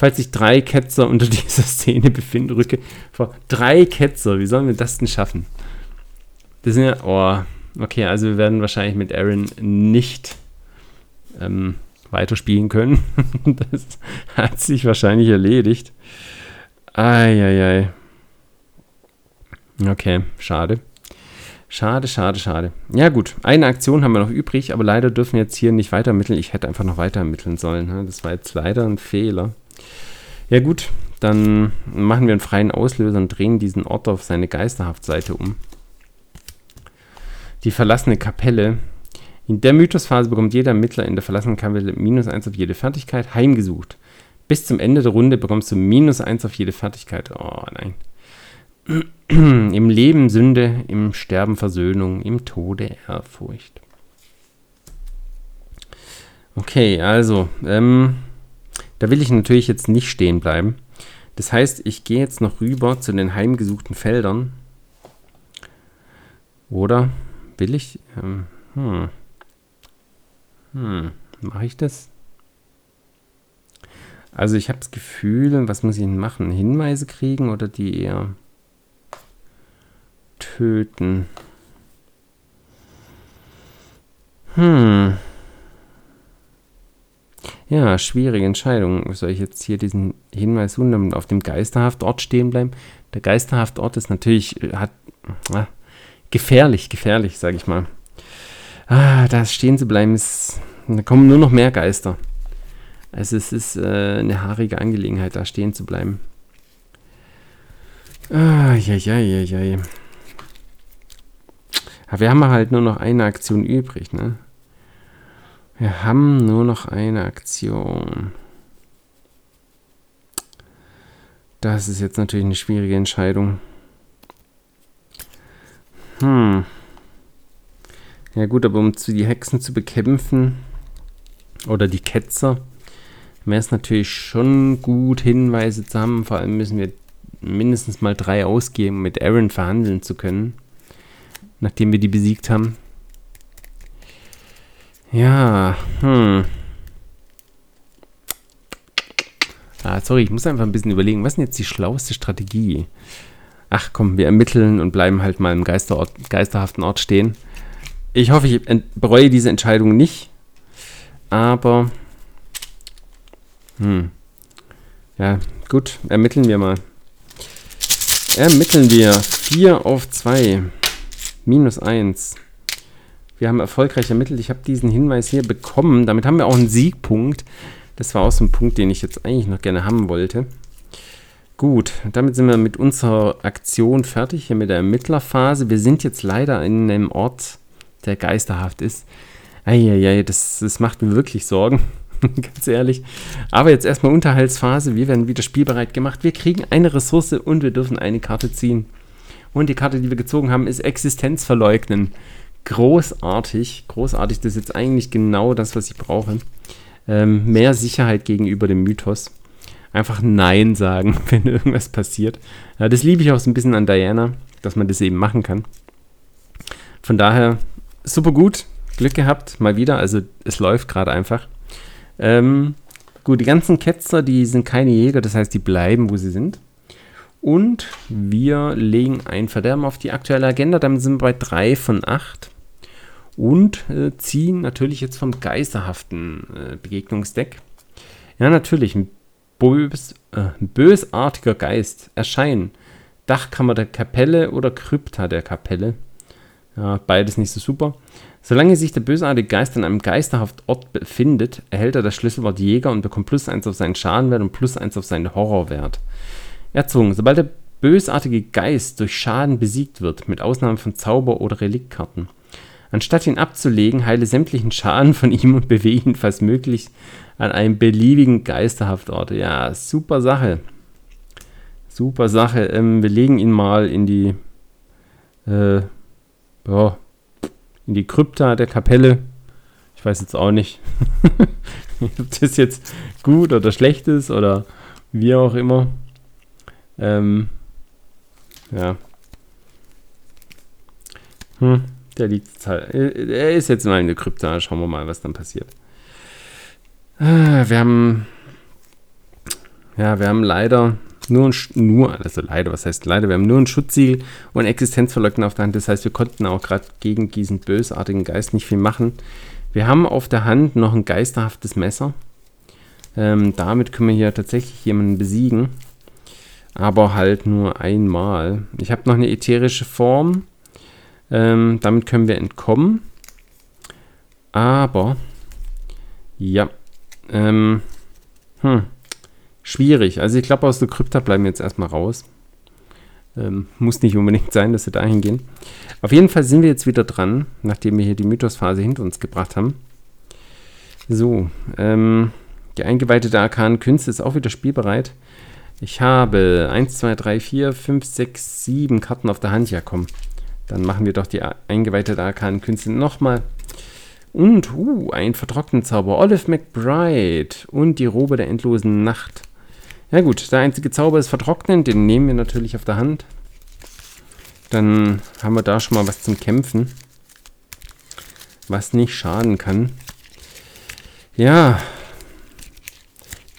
Falls sich drei Ketzer unter dieser Szene befinden, rücke vor. Drei Ketzer, wie sollen wir das denn schaffen? Das sind ja, oh, okay, also wir werden wahrscheinlich mit Aaron nicht ähm, weiterspielen können. das hat sich wahrscheinlich erledigt. Eieiei. Okay, schade. Schade, schade, schade. Ja gut, eine Aktion haben wir noch übrig, aber leider dürfen wir jetzt hier nicht weiter ermitteln. Ich hätte einfach noch weiter ermitteln sollen. Ne? Das war jetzt leider ein Fehler. Ja gut, dann machen wir einen freien Auslöser und drehen diesen Ort auf seine Geisterhaftseite um. Die verlassene Kapelle. In der Mythosphase bekommt jeder Ermittler in der verlassenen Kapelle minus 1 auf jede Fertigkeit heimgesucht. Bis zum Ende der Runde bekommst du minus 1 auf jede Fertigkeit. Oh nein. Im Leben Sünde, im Sterben Versöhnung, im Tode Ehrfurcht. Okay, also, ähm, da will ich natürlich jetzt nicht stehen bleiben. Das heißt, ich gehe jetzt noch rüber zu den heimgesuchten Feldern. Oder will ich? Ähm, hm. Hm, mache ich das? Also ich habe das Gefühl, was muss ich denn machen? Hinweise kriegen oder die eher töten. Hm. Ja, schwierige Entscheidung. Soll ich jetzt hier diesen Hinweis tun und auf dem Geisterhaftort stehen bleiben? Der Geisterhaftort ist natürlich, äh, hat, ah, gefährlich, gefährlich, sage ich mal. Ah, da stehen zu bleiben ist, da kommen nur noch mehr Geister. Also es ist äh, eine haarige Angelegenheit, da stehen zu bleiben. Ah, ja, ja, ja, ja. Aber wir haben halt nur noch eine Aktion übrig, ne? Wir haben nur noch eine Aktion. Das ist jetzt natürlich eine schwierige Entscheidung. Hm. Ja gut, aber um die Hexen zu bekämpfen oder die Ketzer, wäre es natürlich schon gut, Hinweise zu haben. Vor allem müssen wir mindestens mal drei ausgeben, um mit Aaron verhandeln zu können nachdem wir die besiegt haben. Ja, hm. Ah, sorry, ich muss einfach ein bisschen überlegen, was ist denn jetzt die schlauste Strategie? Ach komm, wir ermitteln und bleiben halt mal im Geisterort, geisterhaften Ort stehen. Ich hoffe, ich bereue diese Entscheidung nicht. Aber, hm. Ja, gut, ermitteln wir mal. Ermitteln wir 4 auf 2. Minus 1. Wir haben erfolgreich ermittelt. Ich habe diesen Hinweis hier bekommen. Damit haben wir auch einen Siegpunkt. Das war auch so ein Punkt, den ich jetzt eigentlich noch gerne haben wollte. Gut, damit sind wir mit unserer Aktion fertig, hier mit der Ermittlerphase. Wir sind jetzt leider in einem Ort, der geisterhaft ist. Eieiei, das, das macht mir wirklich Sorgen, ganz ehrlich. Aber jetzt erstmal Unterhaltsphase. Wir werden wieder spielbereit gemacht. Wir kriegen eine Ressource und wir dürfen eine Karte ziehen. Und die Karte, die wir gezogen haben, ist Existenz verleugnen. Großartig, großartig. Das ist jetzt eigentlich genau das, was ich brauche. Ähm, mehr Sicherheit gegenüber dem Mythos. Einfach Nein sagen, wenn irgendwas passiert. Ja, das liebe ich auch so ein bisschen an Diana, dass man das eben machen kann. Von daher, super gut. Glück gehabt, mal wieder. Also, es läuft gerade einfach. Ähm, gut, die ganzen Ketzer, die sind keine Jäger, das heißt, die bleiben, wo sie sind. Und wir legen ein Verderben auf die aktuelle Agenda. Damit sind wir bei 3 von 8. Und äh, ziehen natürlich jetzt vom geisterhaften äh, Begegnungsdeck. Ja, natürlich, ein, bös, äh, bösartiger Geist erscheinen. Dachkammer der Kapelle oder Krypta der Kapelle. Ja, beides nicht so super. Solange sich der bösartige Geist an einem geisterhaften Ort befindet, erhält er das Schlüsselwort Jäger und bekommt plus 1 auf seinen Schadenwert und plus 1 auf seinen Horrorwert. Erzwungen. Sobald der bösartige Geist durch Schaden besiegt wird, mit Ausnahme von Zauber- oder Reliktkarten. Anstatt ihn abzulegen, heile sämtlichen Schaden von ihm und bewege ihn falls möglich an einem beliebigen Geisterhaftort. Ja, super Sache. Super Sache. Ähm, wir legen ihn mal in die, äh, ja, in die Krypta der Kapelle. Ich weiß jetzt auch nicht, ob das jetzt gut oder schlecht ist oder wie auch immer. Ähm, ja. Hm, der liegt halt. Er ist jetzt mal in der Krypta. Schauen wir mal, was dann passiert. Äh, wir haben. Ja, wir haben leider nur ein, nur, also leider, was heißt leider, wir haben nur ein Schutzsiegel und Existenzverleugnen auf der Hand. Das heißt, wir konnten auch gerade gegen diesen bösartigen Geist nicht viel machen. Wir haben auf der Hand noch ein geisterhaftes Messer. Ähm, damit können wir hier tatsächlich jemanden besiegen. Aber halt nur einmal. Ich habe noch eine ätherische Form. Ähm, damit können wir entkommen. Aber, ja, ähm, hm, schwierig. Also ich glaube, aus der Krypta bleiben wir jetzt erstmal raus. Ähm, muss nicht unbedingt sein, dass wir dahin gehen. Auf jeden Fall sind wir jetzt wieder dran, nachdem wir hier die Mythosphase hinter uns gebracht haben. So, ähm, die eingeweihte der arkanen Künste ist auch wieder spielbereit. Ich habe 1, 2, 3, 4, 5, 6, 7 Karten auf der Hand. Ja, komm. Dann machen wir doch die eingeweihte der arkanen Künste nochmal. Und, uh, ein Vertrocknenzauber. Olive McBride und die Robe der endlosen Nacht. Ja gut, der einzige Zauber ist Vertrocknen. Den nehmen wir natürlich auf der Hand. Dann haben wir da schon mal was zum Kämpfen. Was nicht schaden kann. Ja.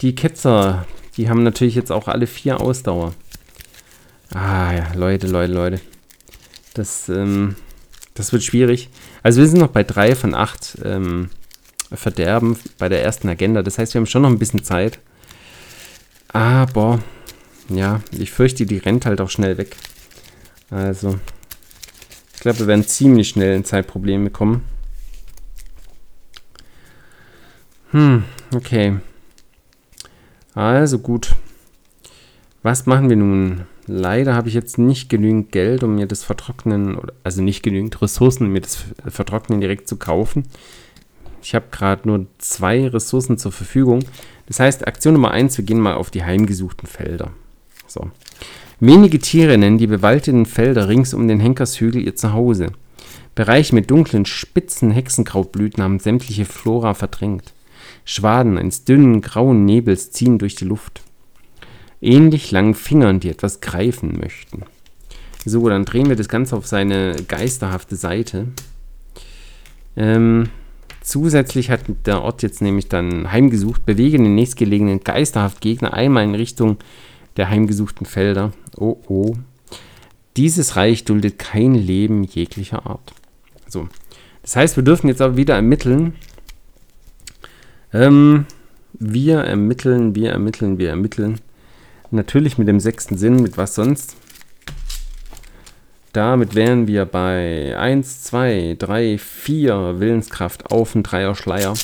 Die Ketzer, die haben natürlich jetzt auch alle vier Ausdauer. Ah ja, Leute, Leute, Leute. Das, ähm, das wird schwierig. Also wir sind noch bei drei von acht ähm, Verderben bei der ersten Agenda. Das heißt, wir haben schon noch ein bisschen Zeit. Aber, ja, ich fürchte, die rennt halt auch schnell weg. Also, ich glaube, wir werden ziemlich schnell in Zeitprobleme kommen. Hm, okay. Also gut. Was machen wir nun? Leider habe ich jetzt nicht genügend Geld, um mir das Vertrocknen, also nicht genügend Ressourcen, um mir das Vertrocknen direkt zu kaufen. Ich habe gerade nur zwei Ressourcen zur Verfügung. Das heißt, Aktion Nummer 1, wir gehen mal auf die heimgesuchten Felder. So. Wenige Tiere nennen die bewaldeten Felder rings um den Henkershügel ihr Zuhause. Bereiche mit dunklen, spitzen Hexenkrautblüten haben sämtliche Flora verdrängt. Schwaden eines dünnen, grauen Nebels ziehen durch die Luft ähnlich langen Fingern, die etwas greifen möchten. So, dann drehen wir das Ganze auf seine geisterhafte Seite. Ähm, zusätzlich hat der Ort jetzt nämlich dann heimgesucht, bewege den nächstgelegenen geisterhaft Gegner einmal in Richtung der heimgesuchten Felder. Oh oh. Dieses Reich duldet kein Leben jeglicher Art. So. Das heißt, wir dürfen jetzt aber wieder ermitteln. Ähm, wir ermitteln, wir ermitteln, wir ermitteln. Natürlich mit dem sechsten Sinn, mit was sonst? Damit wären wir bei 1, 2, 3, 4 Willenskraft auf ein Dreier Schleier.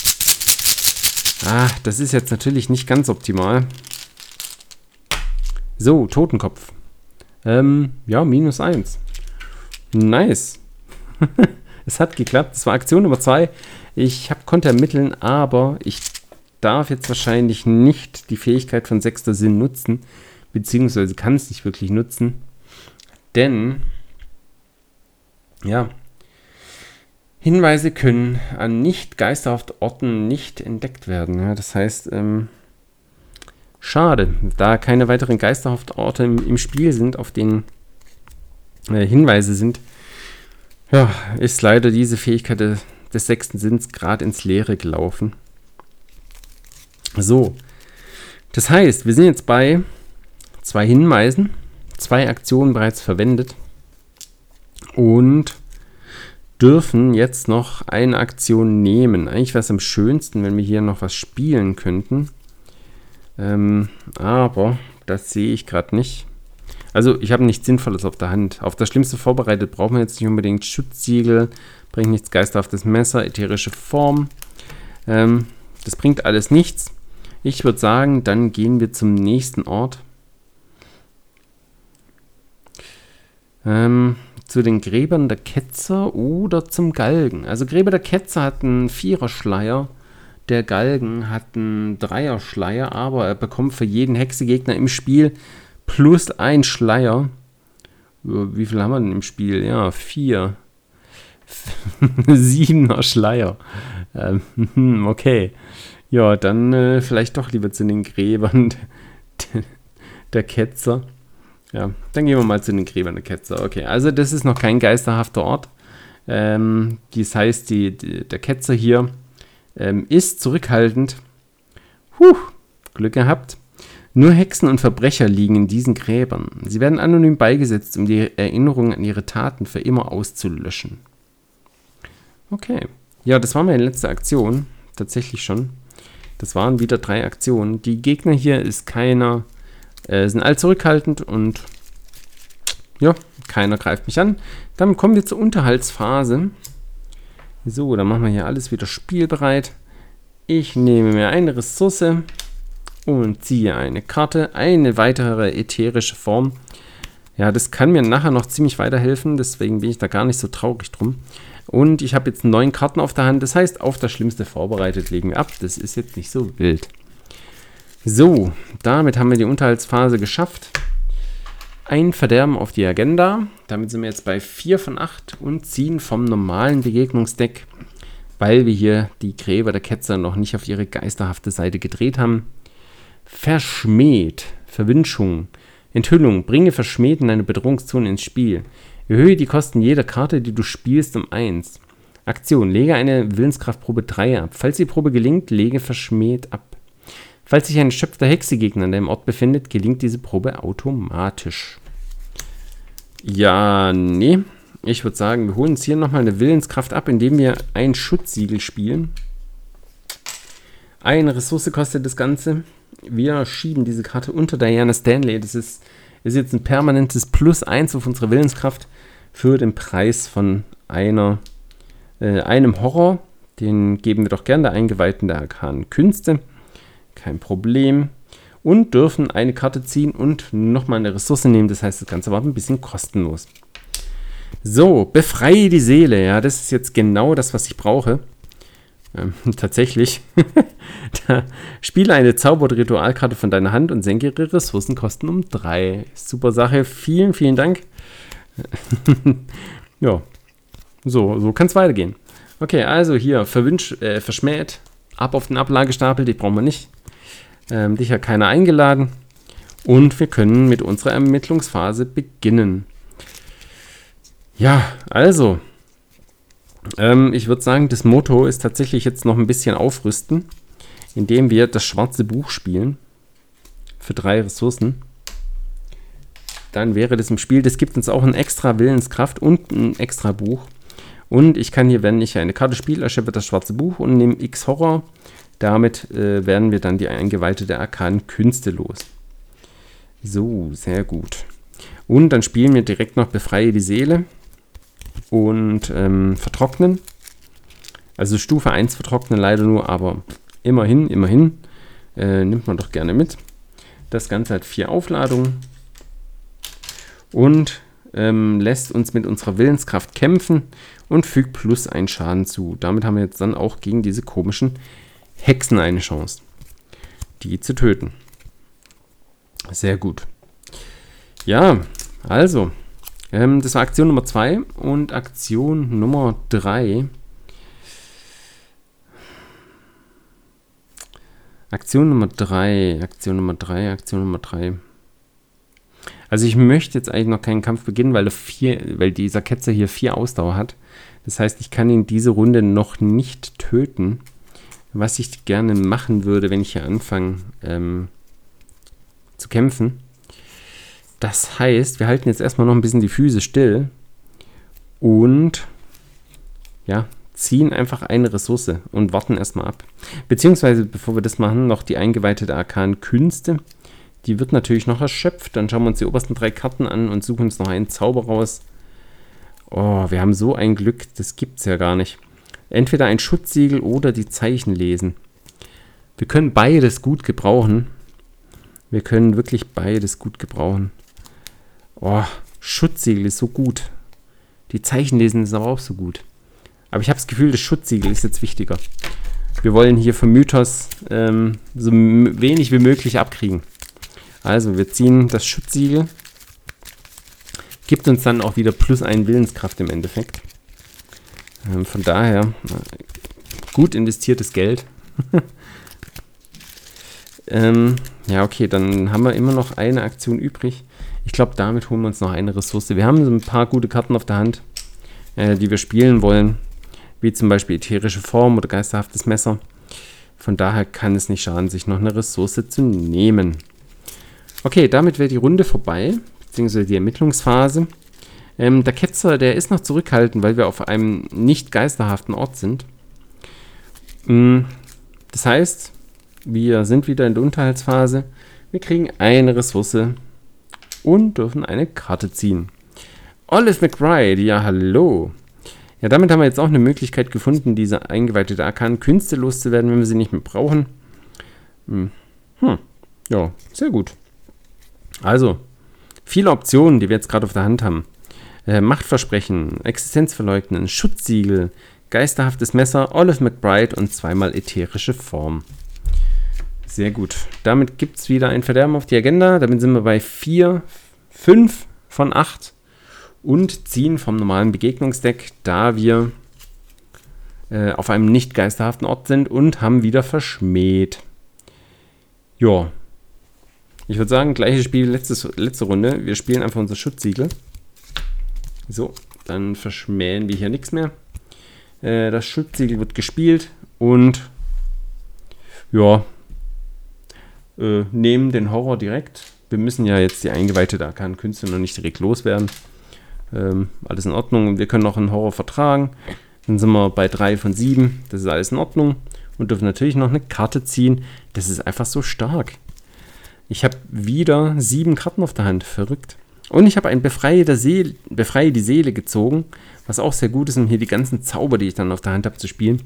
Ah, das ist jetzt natürlich nicht ganz optimal. So, Totenkopf. Ähm, ja, minus 1. Nice. es hat geklappt. Das war Aktion Nummer 2. Ich hab, konnte ermitteln, aber ich darf jetzt wahrscheinlich nicht die Fähigkeit von sechster Sinn nutzen, beziehungsweise kann es nicht wirklich nutzen, denn ja, Hinweise können an nicht geisterhaften Orten nicht entdeckt werden. Ja, das heißt, ähm, schade, da keine weiteren geisterhaften Orte im, im Spiel sind, auf denen äh, Hinweise sind, ja, ist leider diese Fähigkeit des, sechsten Sinns gerade ins Leere gelaufen. So. Das heißt, wir sind jetzt bei zwei Hinweisen, zwei Aktionen bereits verwendet und dürfen jetzt noch eine Aktion nehmen. Eigentlich wäre es am schönsten, wenn wir hier noch was spielen könnten. Ähm, aber das sehe ich gerade nicht. Also ich habe nichts Sinnvolles auf der Hand. Auf das Schlimmste vorbereitet brauchen wir jetzt nicht unbedingt Schutzsiegel, bringt nichts geisterhaftes Messer, ätherische Form. Ähm, das bringt alles nichts. Ich würde sagen, dann gehen wir zum nächsten Ort. Ähm, zu den Gräbern der Ketzer oder zum Galgen. Also Gräber der Ketzer hat einen Viererschleier, der Galgen hat einen Dreierschleier, aber er bekommt für jeden Hexegegner im Spiel plus ein Schleier. Wie viel haben wir denn im Spiel? Ja, vier. Siebener Schleier. Ähm, okay. Ja, dann äh, vielleicht doch lieber zu den Gräbern der Ketzer. Ja, dann gehen wir mal zu den Gräbern der Ketzer. Okay, also das ist noch kein geisterhafter Ort. Ähm, das heißt, die, die, der Ketzer hier ähm, ist zurückhaltend. Puh, Glück gehabt. Nur Hexen und Verbrecher liegen in diesen Gräbern. Sie werden anonym beigesetzt, um die Erinnerung an ihre Taten für immer auszulöschen. Okay. Ja, das war meine letzte Aktion. Tatsächlich schon. Das waren wieder drei Aktionen. Die Gegner hier ist keiner, äh, sind all zurückhaltend und ja, keiner greift mich an. Dann kommen wir zur Unterhaltsphase. So, dann machen wir hier alles wieder spielbereit. Ich nehme mir eine Ressource und ziehe eine Karte, eine weitere ätherische Form. Ja, das kann mir nachher noch ziemlich weiterhelfen, deswegen bin ich da gar nicht so traurig drum. Und ich habe jetzt neun Karten auf der Hand, das heißt, auf das Schlimmste vorbereitet legen wir ab. Das ist jetzt nicht so wild. So, damit haben wir die Unterhaltsphase geschafft. Ein Verderben auf die Agenda. Damit sind wir jetzt bei 4 von 8 und ziehen vom normalen Begegnungsdeck, weil wir hier die Gräber der Ketzer noch nicht auf ihre geisterhafte Seite gedreht haben. Verschmäht, Verwünschung, Enthüllung, bringe Verschmäht in eine Bedrohungszone ins Spiel. Erhöhe die Kosten jeder Karte, die du spielst, um 1. Aktion. Lege eine Willenskraftprobe 3 ab. Falls die Probe gelingt, lege verschmäht ab. Falls sich ein schöpfter Hexegegner an deinem Ort befindet, gelingt diese Probe automatisch. Ja, nee. Ich würde sagen, wir holen uns hier nochmal eine Willenskraft ab, indem wir ein Schutzsiegel spielen. Eine Ressource kostet das Ganze. Wir schieben diese Karte unter Diana Stanley. Das ist, ist jetzt ein permanentes Plus 1 auf unsere Willenskraft für den Preis von einer, äh, einem Horror. Den geben wir doch gern der Eingeweihten der arkanen Künste. Kein Problem. Und dürfen eine Karte ziehen und nochmal eine Ressource nehmen. Das heißt, das Ganze war ein bisschen kostenlos. So, befreie die Seele. Ja, das ist jetzt genau das, was ich brauche. Ähm, tatsächlich. da spiele eine Zauber- oder Ritualkarte von deiner Hand und senke ihre Ressourcenkosten um 3. Super Sache. Vielen, vielen Dank. ja, so, so kann es weitergehen. Okay, also hier, verwünscht, äh, verschmäht, ab auf den Ablagestapel, die brauchen wir nicht. Ähm, dich hat keiner eingeladen. Und wir können mit unserer Ermittlungsphase beginnen. Ja, also, ähm, ich würde sagen, das Motto ist tatsächlich jetzt noch ein bisschen aufrüsten, indem wir das schwarze Buch spielen. Für drei Ressourcen dann wäre das im Spiel. Das gibt uns auch ein extra Willenskraft und ein extra Buch. Und ich kann hier, wenn ich eine Karte spiele, erschöpfe das schwarze Buch und nehme X Horror. Damit äh, werden wir dann die Eingeweihte der Künste los. So, sehr gut. Und dann spielen wir direkt noch Befreie die Seele und ähm, Vertrocknen. Also Stufe 1 vertrocknen leider nur, aber immerhin, immerhin. Äh, nimmt man doch gerne mit. Das Ganze hat vier Aufladungen und ähm, lässt uns mit unserer Willenskraft kämpfen und fügt plus einen Schaden zu. Damit haben wir jetzt dann auch gegen diese komischen Hexen eine Chance, die zu töten. Sehr gut. Ja, also, ähm, das war Aktion Nummer 2 und Aktion Nummer 3. Aktion Nummer 3, Aktion Nummer 3, Aktion Nummer 3. Also ich möchte jetzt eigentlich noch keinen Kampf beginnen, weil, vier, weil dieser Ketzer hier vier Ausdauer hat. Das heißt, ich kann ihn diese Runde noch nicht töten. Was ich gerne machen würde, wenn ich hier anfange ähm, zu kämpfen. Das heißt, wir halten jetzt erstmal noch ein bisschen die Füße still und ja, ziehen einfach eine Ressource und warten erstmal ab. Beziehungsweise, bevor wir das machen, noch die eingeweihte der Arkan Künste. Die wird natürlich noch erschöpft. Dann schauen wir uns die obersten drei Karten an und suchen uns noch einen Zauber raus. Oh, wir haben so ein Glück, das gibt's ja gar nicht. Entweder ein Schutzsiegel oder die Zeichen lesen. Wir können beides gut gebrauchen. Wir können wirklich beides gut gebrauchen. Oh, Schutzsiegel ist so gut. Die Zeichen lesen ist aber auch so gut. Aber ich habe das Gefühl, das Schutzsiegel ist jetzt wichtiger. Wir wollen hier vom Mythos ähm, so wenig wie möglich abkriegen. Also, wir ziehen das Schutzsiegel. Gibt uns dann auch wieder plus ein Willenskraft im Endeffekt. Ähm, von daher, gut investiertes Geld. ähm, ja, okay, dann haben wir immer noch eine Aktion übrig. Ich glaube, damit holen wir uns noch eine Ressource. Wir haben so ein paar gute Karten auf der Hand, äh, die wir spielen wollen. Wie zum Beispiel ätherische Form oder geisterhaftes Messer. Von daher kann es nicht schaden, sich noch eine Ressource zu nehmen. Okay, damit wäre die Runde vorbei, beziehungsweise die Ermittlungsphase. Ähm, der Ketzer, der ist noch zurückhaltend, weil wir auf einem nicht geisterhaften Ort sind. Mm, das heißt, wir sind wieder in der Unterhaltsphase. Wir kriegen eine Ressource und dürfen eine Karte ziehen. Olive McBride, ja hallo. Ja, damit haben wir jetzt auch eine Möglichkeit gefunden, diese eingeweihte Arkan Künste loszuwerden, wenn wir sie nicht mehr brauchen. Hm. hm. Ja, sehr gut. Also, viele Optionen, die wir jetzt gerade auf der Hand haben. Äh, Machtversprechen, Existenzverleugnen, Schutzsiegel, geisterhaftes Messer, Olive McBride und zweimal ätherische Form. Sehr gut. Damit gibt es wieder ein Verderben auf die Agenda. Damit sind wir bei 4, 5 von 8 und ziehen vom normalen Begegnungsdeck, da wir äh, auf einem nicht geisterhaften Ort sind und haben wieder verschmäht. Ja. Ich würde sagen, gleiches Spiel, letztes, letzte Runde. Wir spielen einfach unser Schutzsiegel. So, dann verschmähen wir hier nichts mehr. Äh, das Schutzsiegel wird gespielt und ja, äh, nehmen den Horror direkt. Wir müssen ja jetzt die eingeweihte Arkan-Künste noch nicht direkt loswerden. Ähm, alles in Ordnung. Wir können noch einen Horror vertragen. Dann sind wir bei 3 von 7. Das ist alles in Ordnung. Und dürfen natürlich noch eine Karte ziehen. Das ist einfach so stark. Ich habe wieder sieben Karten auf der Hand. Verrückt. Und ich habe ein Befreie, der Seele, Befreie die Seele gezogen, was auch sehr gut ist, um hier die ganzen Zauber, die ich dann auf der Hand habe, zu spielen.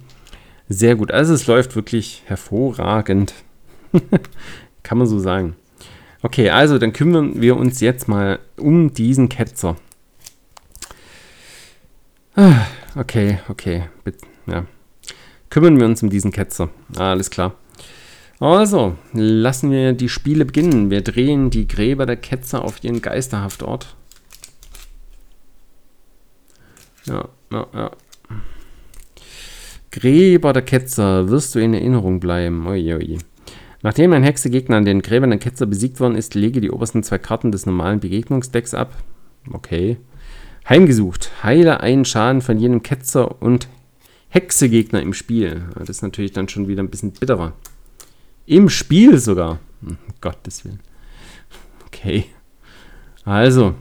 Sehr gut. Also es läuft wirklich hervorragend. Kann man so sagen. Okay, also dann kümmern wir uns jetzt mal um diesen Ketzer. Ah, okay, okay. Ja. Kümmern wir uns um diesen Ketzer. Alles klar. Also, lassen wir die Spiele beginnen. Wir drehen die Gräber der Ketzer auf ihren Geisterhaftort. Ja, ja, ja. Gräber der Ketzer, wirst du in Erinnerung bleiben. Ui, ui. Nachdem ein Hexegegner an den Gräbern der Ketzer besiegt worden ist, lege die obersten zwei Karten des normalen Begegnungsdecks ab. Okay. Heimgesucht. Heile einen Schaden von jenem Ketzer und Hexegegner im Spiel. Das ist natürlich dann schon wieder ein bisschen bitterer. Im Spiel sogar. Um Gottes Willen. Okay. Also,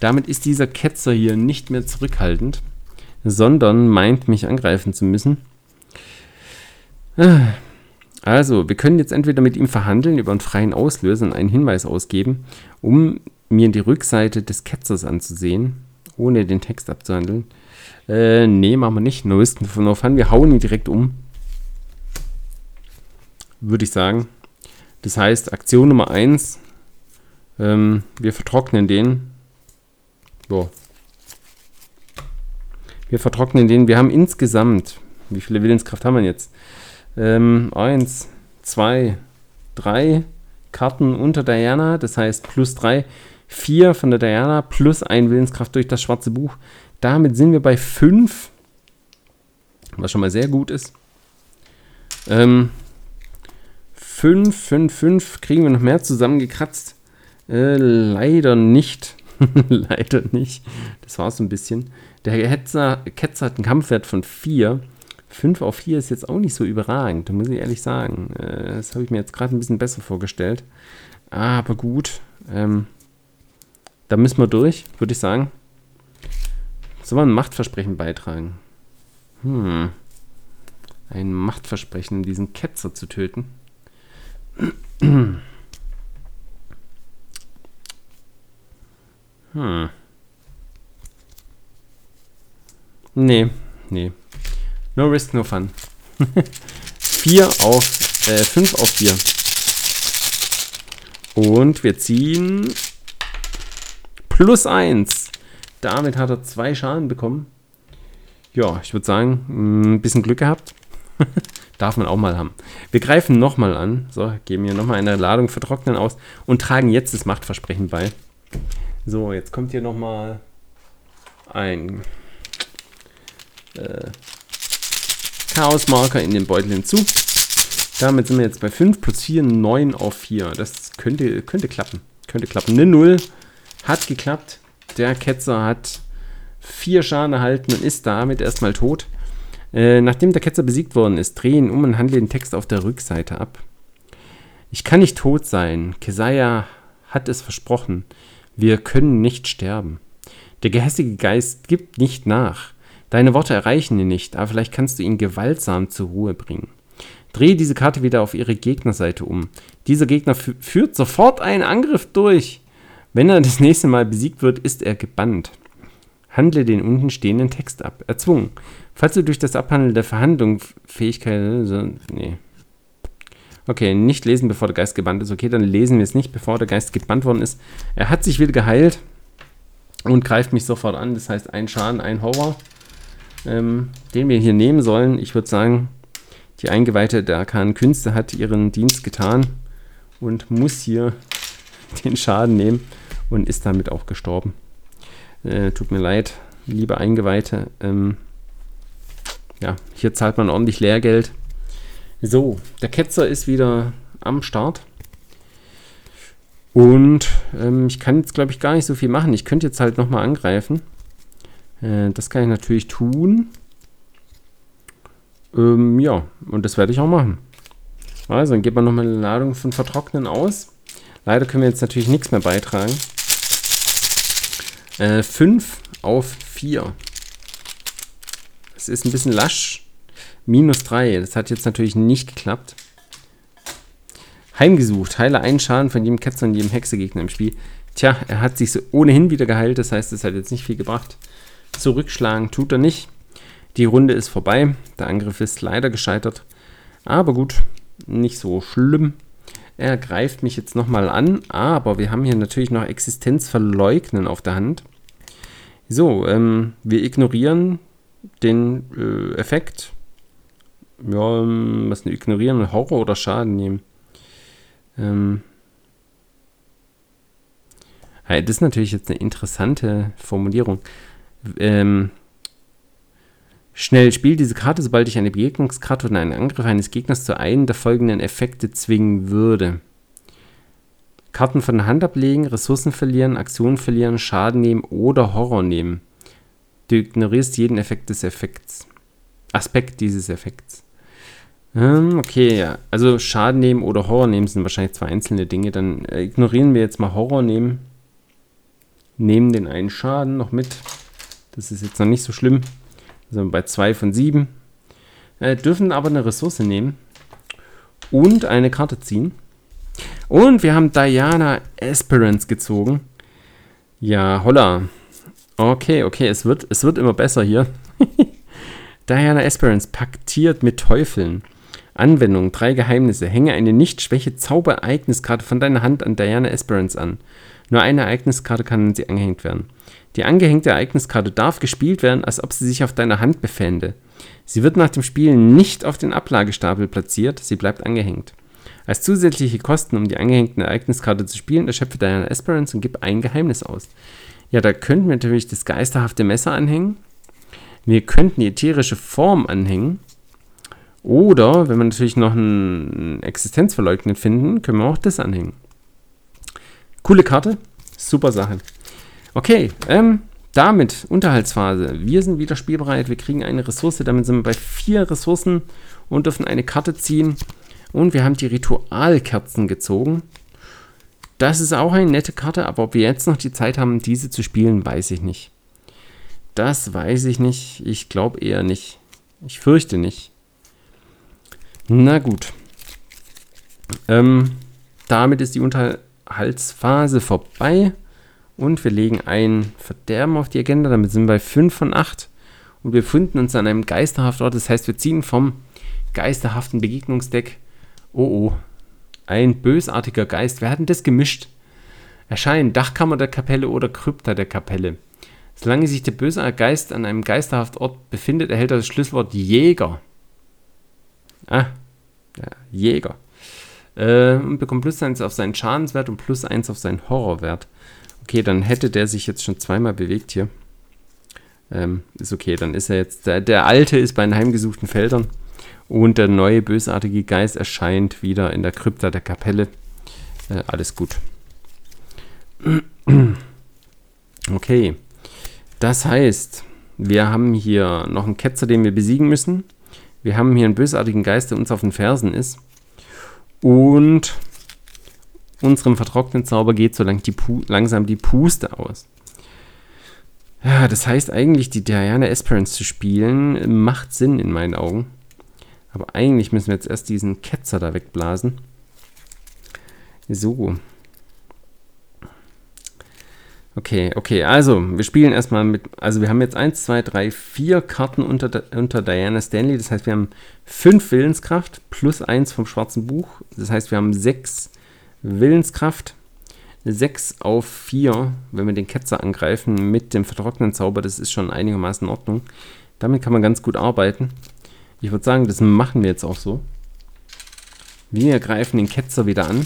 damit ist dieser Ketzer hier nicht mehr zurückhaltend, sondern meint, mich angreifen zu müssen. Also, wir können jetzt entweder mit ihm verhandeln über einen freien Auslöser und einen Hinweis ausgeben, um mir die Rückseite des Ketzers anzusehen ohne den Text abzuhandeln. Äh, nee, machen wir nicht. No risk, no fun. Wir hauen ihn direkt um. Würde ich sagen. Das heißt, Aktion Nummer 1. Ähm, wir vertrocknen den. Boah. Wir vertrocknen den. Wir haben insgesamt, wie viele Willenskraft haben wir jetzt? Ähm, eins, zwei, drei Karten unter Diana, das heißt plus drei. 4 von der Diana plus ein Willenskraft durch das schwarze Buch. Damit sind wir bei 5, was schon mal sehr gut ist. Ähm, 5, 5, 5 kriegen wir noch mehr zusammengekratzt. Äh, leider nicht. leider nicht. Das war so ein bisschen. Der Hetzer, Ketzer hat einen Kampfwert von 4. 5 auf 4 ist jetzt auch nicht so überragend, muss ich ehrlich sagen. Äh, das habe ich mir jetzt gerade ein bisschen besser vorgestellt. Aber gut. Ähm, da müssen wir durch, würde ich sagen. Soll man ein Machtversprechen beitragen? Hm. Ein Machtversprechen, diesen Ketzer zu töten. Hm. Nee, nee. No risk, no fun. 4 auf, äh, 5 auf 4. Und wir ziehen plus 1. Damit hat er zwei Schaden bekommen. Ja, ich würde sagen, ein bisschen Glück gehabt. Darf man auch mal haben. Wir greifen nochmal an. So, geben hier nochmal eine Ladung für Trocknen aus und tragen jetzt das Machtversprechen bei. So, jetzt kommt hier nochmal ein äh, Chaosmarker in den Beutel hinzu. Damit sind wir jetzt bei 5 plus 4, 9 auf 4. Das könnte, könnte klappen. Könnte klappen. Eine 0 hat geklappt. Der Ketzer hat vier Schaden erhalten und ist damit erstmal tot. Äh, nachdem der Ketzer besiegt worden ist, drehen um und handle den Text auf der Rückseite ab. Ich kann nicht tot sein. Kesaya hat es versprochen. Wir können nicht sterben. Der gehässige Geist gibt nicht nach. Deine Worte erreichen ihn nicht, aber vielleicht kannst du ihn gewaltsam zur Ruhe bringen. Drehe diese Karte wieder auf ihre Gegnerseite um. Dieser Gegner führt sofort einen Angriff durch. Wenn er das nächste Mal besiegt wird, ist er gebannt. Handle den unten stehenden Text ab. Erzwungen. Falls du durch das Abhandeln der Verhandlung Fähigkeit. Nee. Okay, nicht lesen, bevor der Geist gebannt ist. Okay, dann lesen wir es nicht, bevor der Geist gebannt worden ist. Er hat sich wieder geheilt und greift mich sofort an. Das heißt, ein Schaden, ein Horror, ähm, den wir hier nehmen sollen. Ich würde sagen, die Eingeweihte der arkanen Künste hat ihren Dienst getan und muss hier den Schaden nehmen und ist damit auch gestorben. Äh, tut mir leid, liebe Eingeweihte. Ähm, ja, hier zahlt man ordentlich Lehrgeld. So, der Ketzer ist wieder am Start. Und ähm, ich kann jetzt, glaube ich, gar nicht so viel machen. Ich könnte jetzt halt nochmal angreifen. Äh, das kann ich natürlich tun. Ähm, ja, und das werde ich auch machen. Also, dann geht man nochmal eine Ladung von Vertrocknen aus. Leider können wir jetzt natürlich nichts mehr beitragen. 5 äh, auf 4. Es ist ein bisschen lasch. Minus 3. Das hat jetzt natürlich nicht geklappt. Heimgesucht. Heile einen Schaden von jedem Ketzer und jedem Hexegegner im Spiel. Tja, er hat sich so ohnehin wieder geheilt. Das heißt, es hat jetzt nicht viel gebracht. Zurückschlagen tut er nicht. Die Runde ist vorbei. Der Angriff ist leider gescheitert. Aber gut, nicht so schlimm. Er greift mich jetzt nochmal an, aber wir haben hier natürlich noch Existenzverleugnen auf der Hand. So, ähm, wir ignorieren den äh, Effekt. Ja, ähm, was denn ignorieren? Horror oder Schaden nehmen? Ähm, das ist natürlich jetzt eine interessante Formulierung. Ähm, Schnell spiel diese Karte, sobald ich eine Begegnungskarte oder einen Angriff eines Gegners zu einem der folgenden Effekte zwingen würde. Karten von der Hand ablegen, Ressourcen verlieren, Aktionen verlieren, Schaden nehmen oder Horror nehmen. Du ignorierst jeden Effekt des Effekts. Aspekt dieses Effekts. Ähm, okay, ja. Also Schaden nehmen oder Horror nehmen sind wahrscheinlich zwei einzelne Dinge. Dann äh, ignorieren wir jetzt mal Horror nehmen. Nehmen den einen Schaden noch mit. Das ist jetzt noch nicht so schlimm sind wir bei 2 von 7. Äh, dürfen aber eine Ressource nehmen und eine Karte ziehen. Und wir haben Diana Esperance gezogen. Ja, holla. Okay, okay, es wird, es wird immer besser hier. Diana Esperance paktiert mit Teufeln. Anwendung, drei Geheimnisse. Hänge eine Nicht-Schwäche-Zauberereigniskarte von deiner Hand an Diana Esperance an. Nur eine Ereigniskarte kann an sie angehängt werden. Die angehängte Ereigniskarte darf gespielt werden, als ob sie sich auf deiner Hand befände. Sie wird nach dem Spielen nicht auf den Ablagestapel platziert, sie bleibt angehängt. Als zusätzliche Kosten, um die angehängte Ereigniskarte zu spielen, erschöpfe deine Esperance und gib ein Geheimnis aus. Ja, da könnten wir natürlich das geisterhafte Messer anhängen. Wir könnten die ätherische Form anhängen. Oder, wenn wir natürlich noch einen Existenzverleugnen finden, können wir auch das anhängen. Coole Karte, super Sache. Okay, ähm, damit Unterhaltsphase. Wir sind wieder spielbereit. Wir kriegen eine Ressource. Damit sind wir bei vier Ressourcen und dürfen eine Karte ziehen. Und wir haben die Ritualkerzen gezogen. Das ist auch eine nette Karte, aber ob wir jetzt noch die Zeit haben, diese zu spielen, weiß ich nicht. Das weiß ich nicht. Ich glaube eher nicht. Ich fürchte nicht. Na gut. Ähm, damit ist die Unterhaltsphase vorbei. Und wir legen ein Verderben auf die Agenda. Damit sind wir bei 5 von 8. Und wir befinden uns an einem geisterhaften Ort. Das heißt, wir ziehen vom geisterhaften Begegnungsdeck. Oh oh. Ein bösartiger Geist. Wer hat denn das gemischt? Erscheinen Dachkammer der Kapelle oder Krypta der Kapelle. Solange sich der böse Geist an einem geisterhaften Ort befindet, erhält er das Schlüsselwort Jäger. Ah, ja, Jäger. Äh, und bekommt plus 1 auf seinen Schadenswert und plus 1 auf seinen Horrorwert. Okay, dann hätte der sich jetzt schon zweimal bewegt hier. Ähm, ist okay, dann ist er jetzt. Der, der alte ist bei den heimgesuchten Feldern. Und der neue bösartige Geist erscheint wieder in der Krypta der Kapelle. Äh, alles gut. Okay. Das heißt, wir haben hier noch einen Ketzer, den wir besiegen müssen. Wir haben hier einen bösartigen Geist, der uns auf den Fersen ist. Und unserem vertrockneten Zauber geht so lang die langsam die Puste aus. Ja, das heißt eigentlich, die Diana Esperance zu spielen, macht Sinn in meinen Augen. Aber eigentlich müssen wir jetzt erst diesen Ketzer da wegblasen. So. Okay, okay, also wir spielen erstmal mit, also wir haben jetzt 1, 2, 3, 4 Karten unter, unter Diana Stanley, das heißt wir haben 5 Willenskraft plus 1 vom schwarzen Buch, das heißt wir haben 6 Willenskraft, 6 auf 4, wenn wir den Ketzer angreifen mit dem vertrockneten Zauber, das ist schon einigermaßen in Ordnung. Damit kann man ganz gut arbeiten. Ich würde sagen, das machen wir jetzt auch so. Wir greifen den Ketzer wieder an.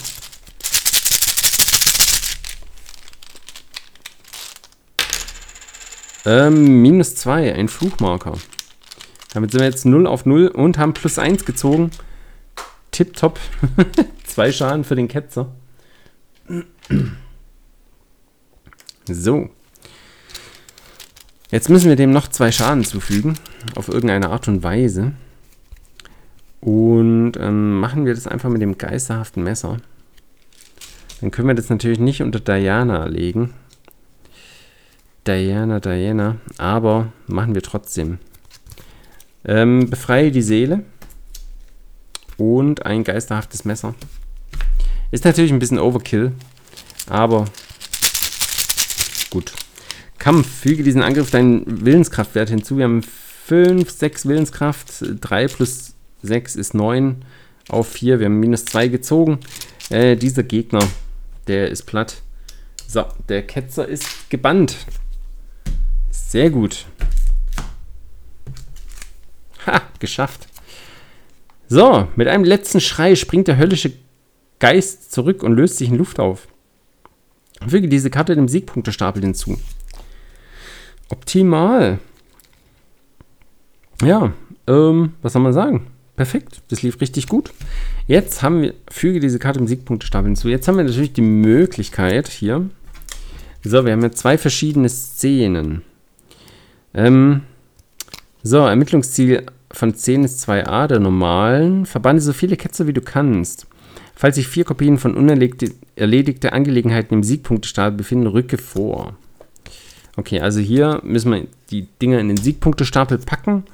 Ähm, minus 2, ein Fluchmarker. Damit sind wir jetzt 0 auf 0 und haben plus 1 gezogen. Tipptopp. Zwei Schaden für den Ketzer. So. Jetzt müssen wir dem noch zwei Schaden zufügen. Auf irgendeine Art und Weise. Und ähm, machen wir das einfach mit dem geisterhaften Messer. Dann können wir das natürlich nicht unter Diana legen. Diana, Diana. Aber machen wir trotzdem. Ähm, befreie die Seele. Und ein geisterhaftes Messer. Ist natürlich ein bisschen Overkill. Aber gut. Kampf. Füge diesen Angriff deinen Willenskraftwert hinzu. Wir haben 5, 6 Willenskraft. 3 plus 6 ist 9 auf 4. Wir haben minus 2 gezogen. Äh, dieser Gegner, der ist platt. So, der Ketzer ist gebannt. Sehr gut. Ha, geschafft. So, mit einem letzten Schrei springt der höllische Geist zurück und löst sich in Luft auf. Füge diese Karte dem Siegpunktestapel hinzu. Optimal. Ja, ähm, was soll man sagen? Perfekt, das lief richtig gut. Jetzt haben wir, füge diese Karte im Siegpunktestapel hinzu. Jetzt haben wir natürlich die Möglichkeit hier. So, wir haben jetzt zwei verschiedene Szenen. Ähm, so, Ermittlungsziel von 10 ist 2a der normalen. Verbanne so viele Ketzer wie du kannst. Falls sich vier Kopien von unerledigten Angelegenheiten im Siegpunktestapel befinden, rücke vor. Okay, also hier müssen wir die Dinger in den Siegpunktestapel packen.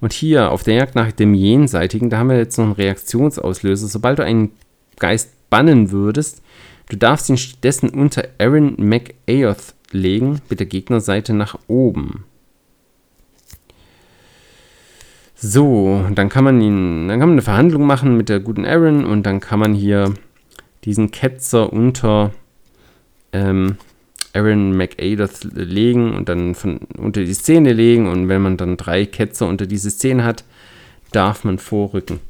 Und hier auf der Jagd nach dem Jenseitigen, da haben wir jetzt noch einen Reaktionsauslöser. Sobald du einen Geist bannen würdest, du darfst ihn stattdessen unter Aaron McAyoth legen, mit der Gegnerseite nach oben. So, dann kann man ihn, dann kann man eine Verhandlung machen mit der guten Aaron und dann kann man hier diesen Ketzer unter ähm, Aaron McAdoth legen und dann von, unter die Szene legen und wenn man dann drei Ketzer unter diese Szene hat, darf man vorrücken.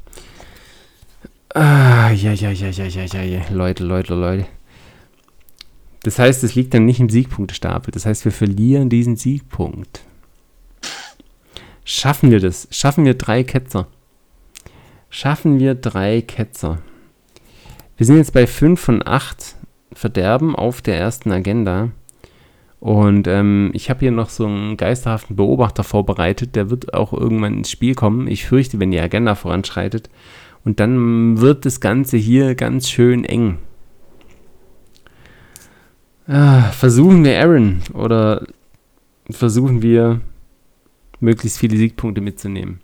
Ah, ja, ja, ja, ja, ja, ja, ja, Leute, Leute, Leute. Das heißt, es liegt dann nicht im Siegpunktestapel. Das heißt, wir verlieren diesen Siegpunkt. Schaffen wir das? Schaffen wir drei Ketzer? Schaffen wir drei Ketzer? Wir sind jetzt bei 5 von 8 Verderben auf der ersten Agenda. Und ähm, ich habe hier noch so einen geisterhaften Beobachter vorbereitet. Der wird auch irgendwann ins Spiel kommen. Ich fürchte, wenn die Agenda voranschreitet. Und dann wird das Ganze hier ganz schön eng. Ah, versuchen wir Aaron oder versuchen wir möglichst viele Siegpunkte mitzunehmen.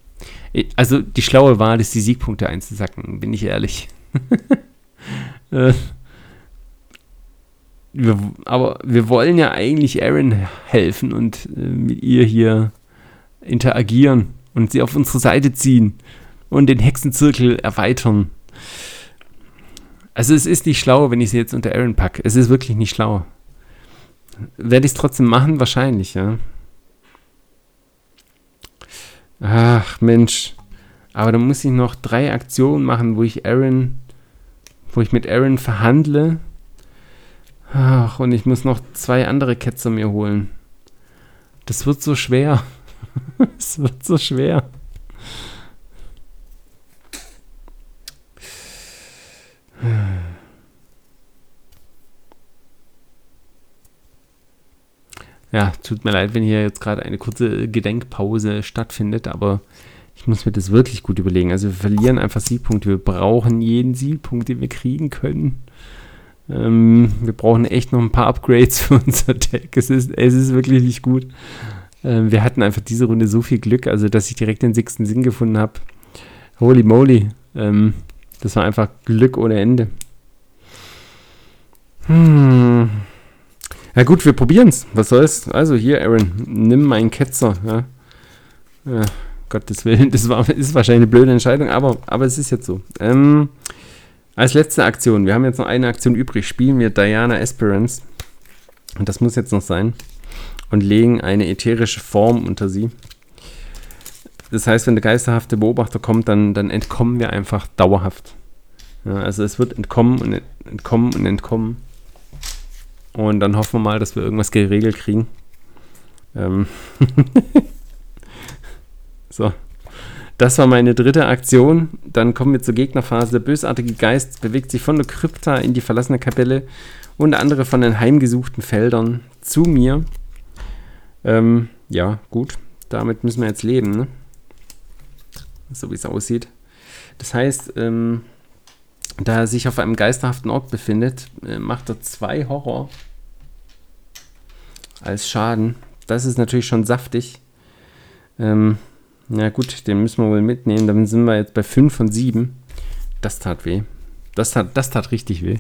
Also die schlaue Wahl ist, die Siegpunkte einzusacken, bin ich ehrlich. äh, wir, aber wir wollen ja eigentlich Aaron helfen und äh, mit ihr hier interagieren und sie auf unsere Seite ziehen und den Hexenzirkel erweitern. Also es ist nicht schlau, wenn ich sie jetzt unter Aaron packe. Es ist wirklich nicht schlau. Werde ich es trotzdem machen? Wahrscheinlich, ja. Ach, Mensch. Aber dann muss ich noch drei Aktionen machen, wo ich Aaron, wo ich mit Aaron verhandle. Ach, und ich muss noch zwei andere Ketzer mir holen. Das wird so schwer. Es wird so schwer. Ja, tut mir leid, wenn hier jetzt gerade eine kurze Gedenkpause stattfindet, aber ich muss mir das wirklich gut überlegen. Also wir verlieren einfach Siegpunkte. Wir brauchen jeden Siegpunkt, den wir kriegen können. Ähm, wir brauchen echt noch ein paar Upgrades für unser Deck. Es ist, es ist wirklich nicht gut. Ähm, wir hatten einfach diese Runde so viel Glück, also dass ich direkt den sechsten Sinn gefunden habe. Holy moly. Ähm, das war einfach Glück ohne Ende. Hm. Ja gut, wir probieren es. Was soll's? Also hier, Aaron, nimm meinen Ketzer. Ja. ja. Gottes Willen, das war, ist wahrscheinlich eine blöde Entscheidung, aber, aber es ist jetzt so. Ähm, als letzte Aktion, wir haben jetzt noch eine Aktion übrig, spielen wir Diana Esperance. Und das muss jetzt noch sein. Und legen eine ätherische Form unter sie. Das heißt, wenn der geisterhafte Beobachter kommt, dann, dann entkommen wir einfach dauerhaft. Ja, also es wird entkommen und entkommen und entkommen. Und dann hoffen wir mal, dass wir irgendwas geregelt kriegen. Ähm so. Das war meine dritte Aktion. Dann kommen wir zur Gegnerphase. Der bösartige Geist bewegt sich von der Krypta in die verlassene Kapelle und andere von den heimgesuchten Feldern zu mir. Ähm, ja, gut. Damit müssen wir jetzt leben, ne? So wie es aussieht. Das heißt, ähm, da er sich auf einem geisterhaften Ort befindet, äh, macht er zwei Horror als Schaden. Das ist natürlich schon saftig. Ähm, na gut, den müssen wir wohl mitnehmen. Dann sind wir jetzt bei 5 von 7. Das tat weh. Das tat, das tat richtig weh.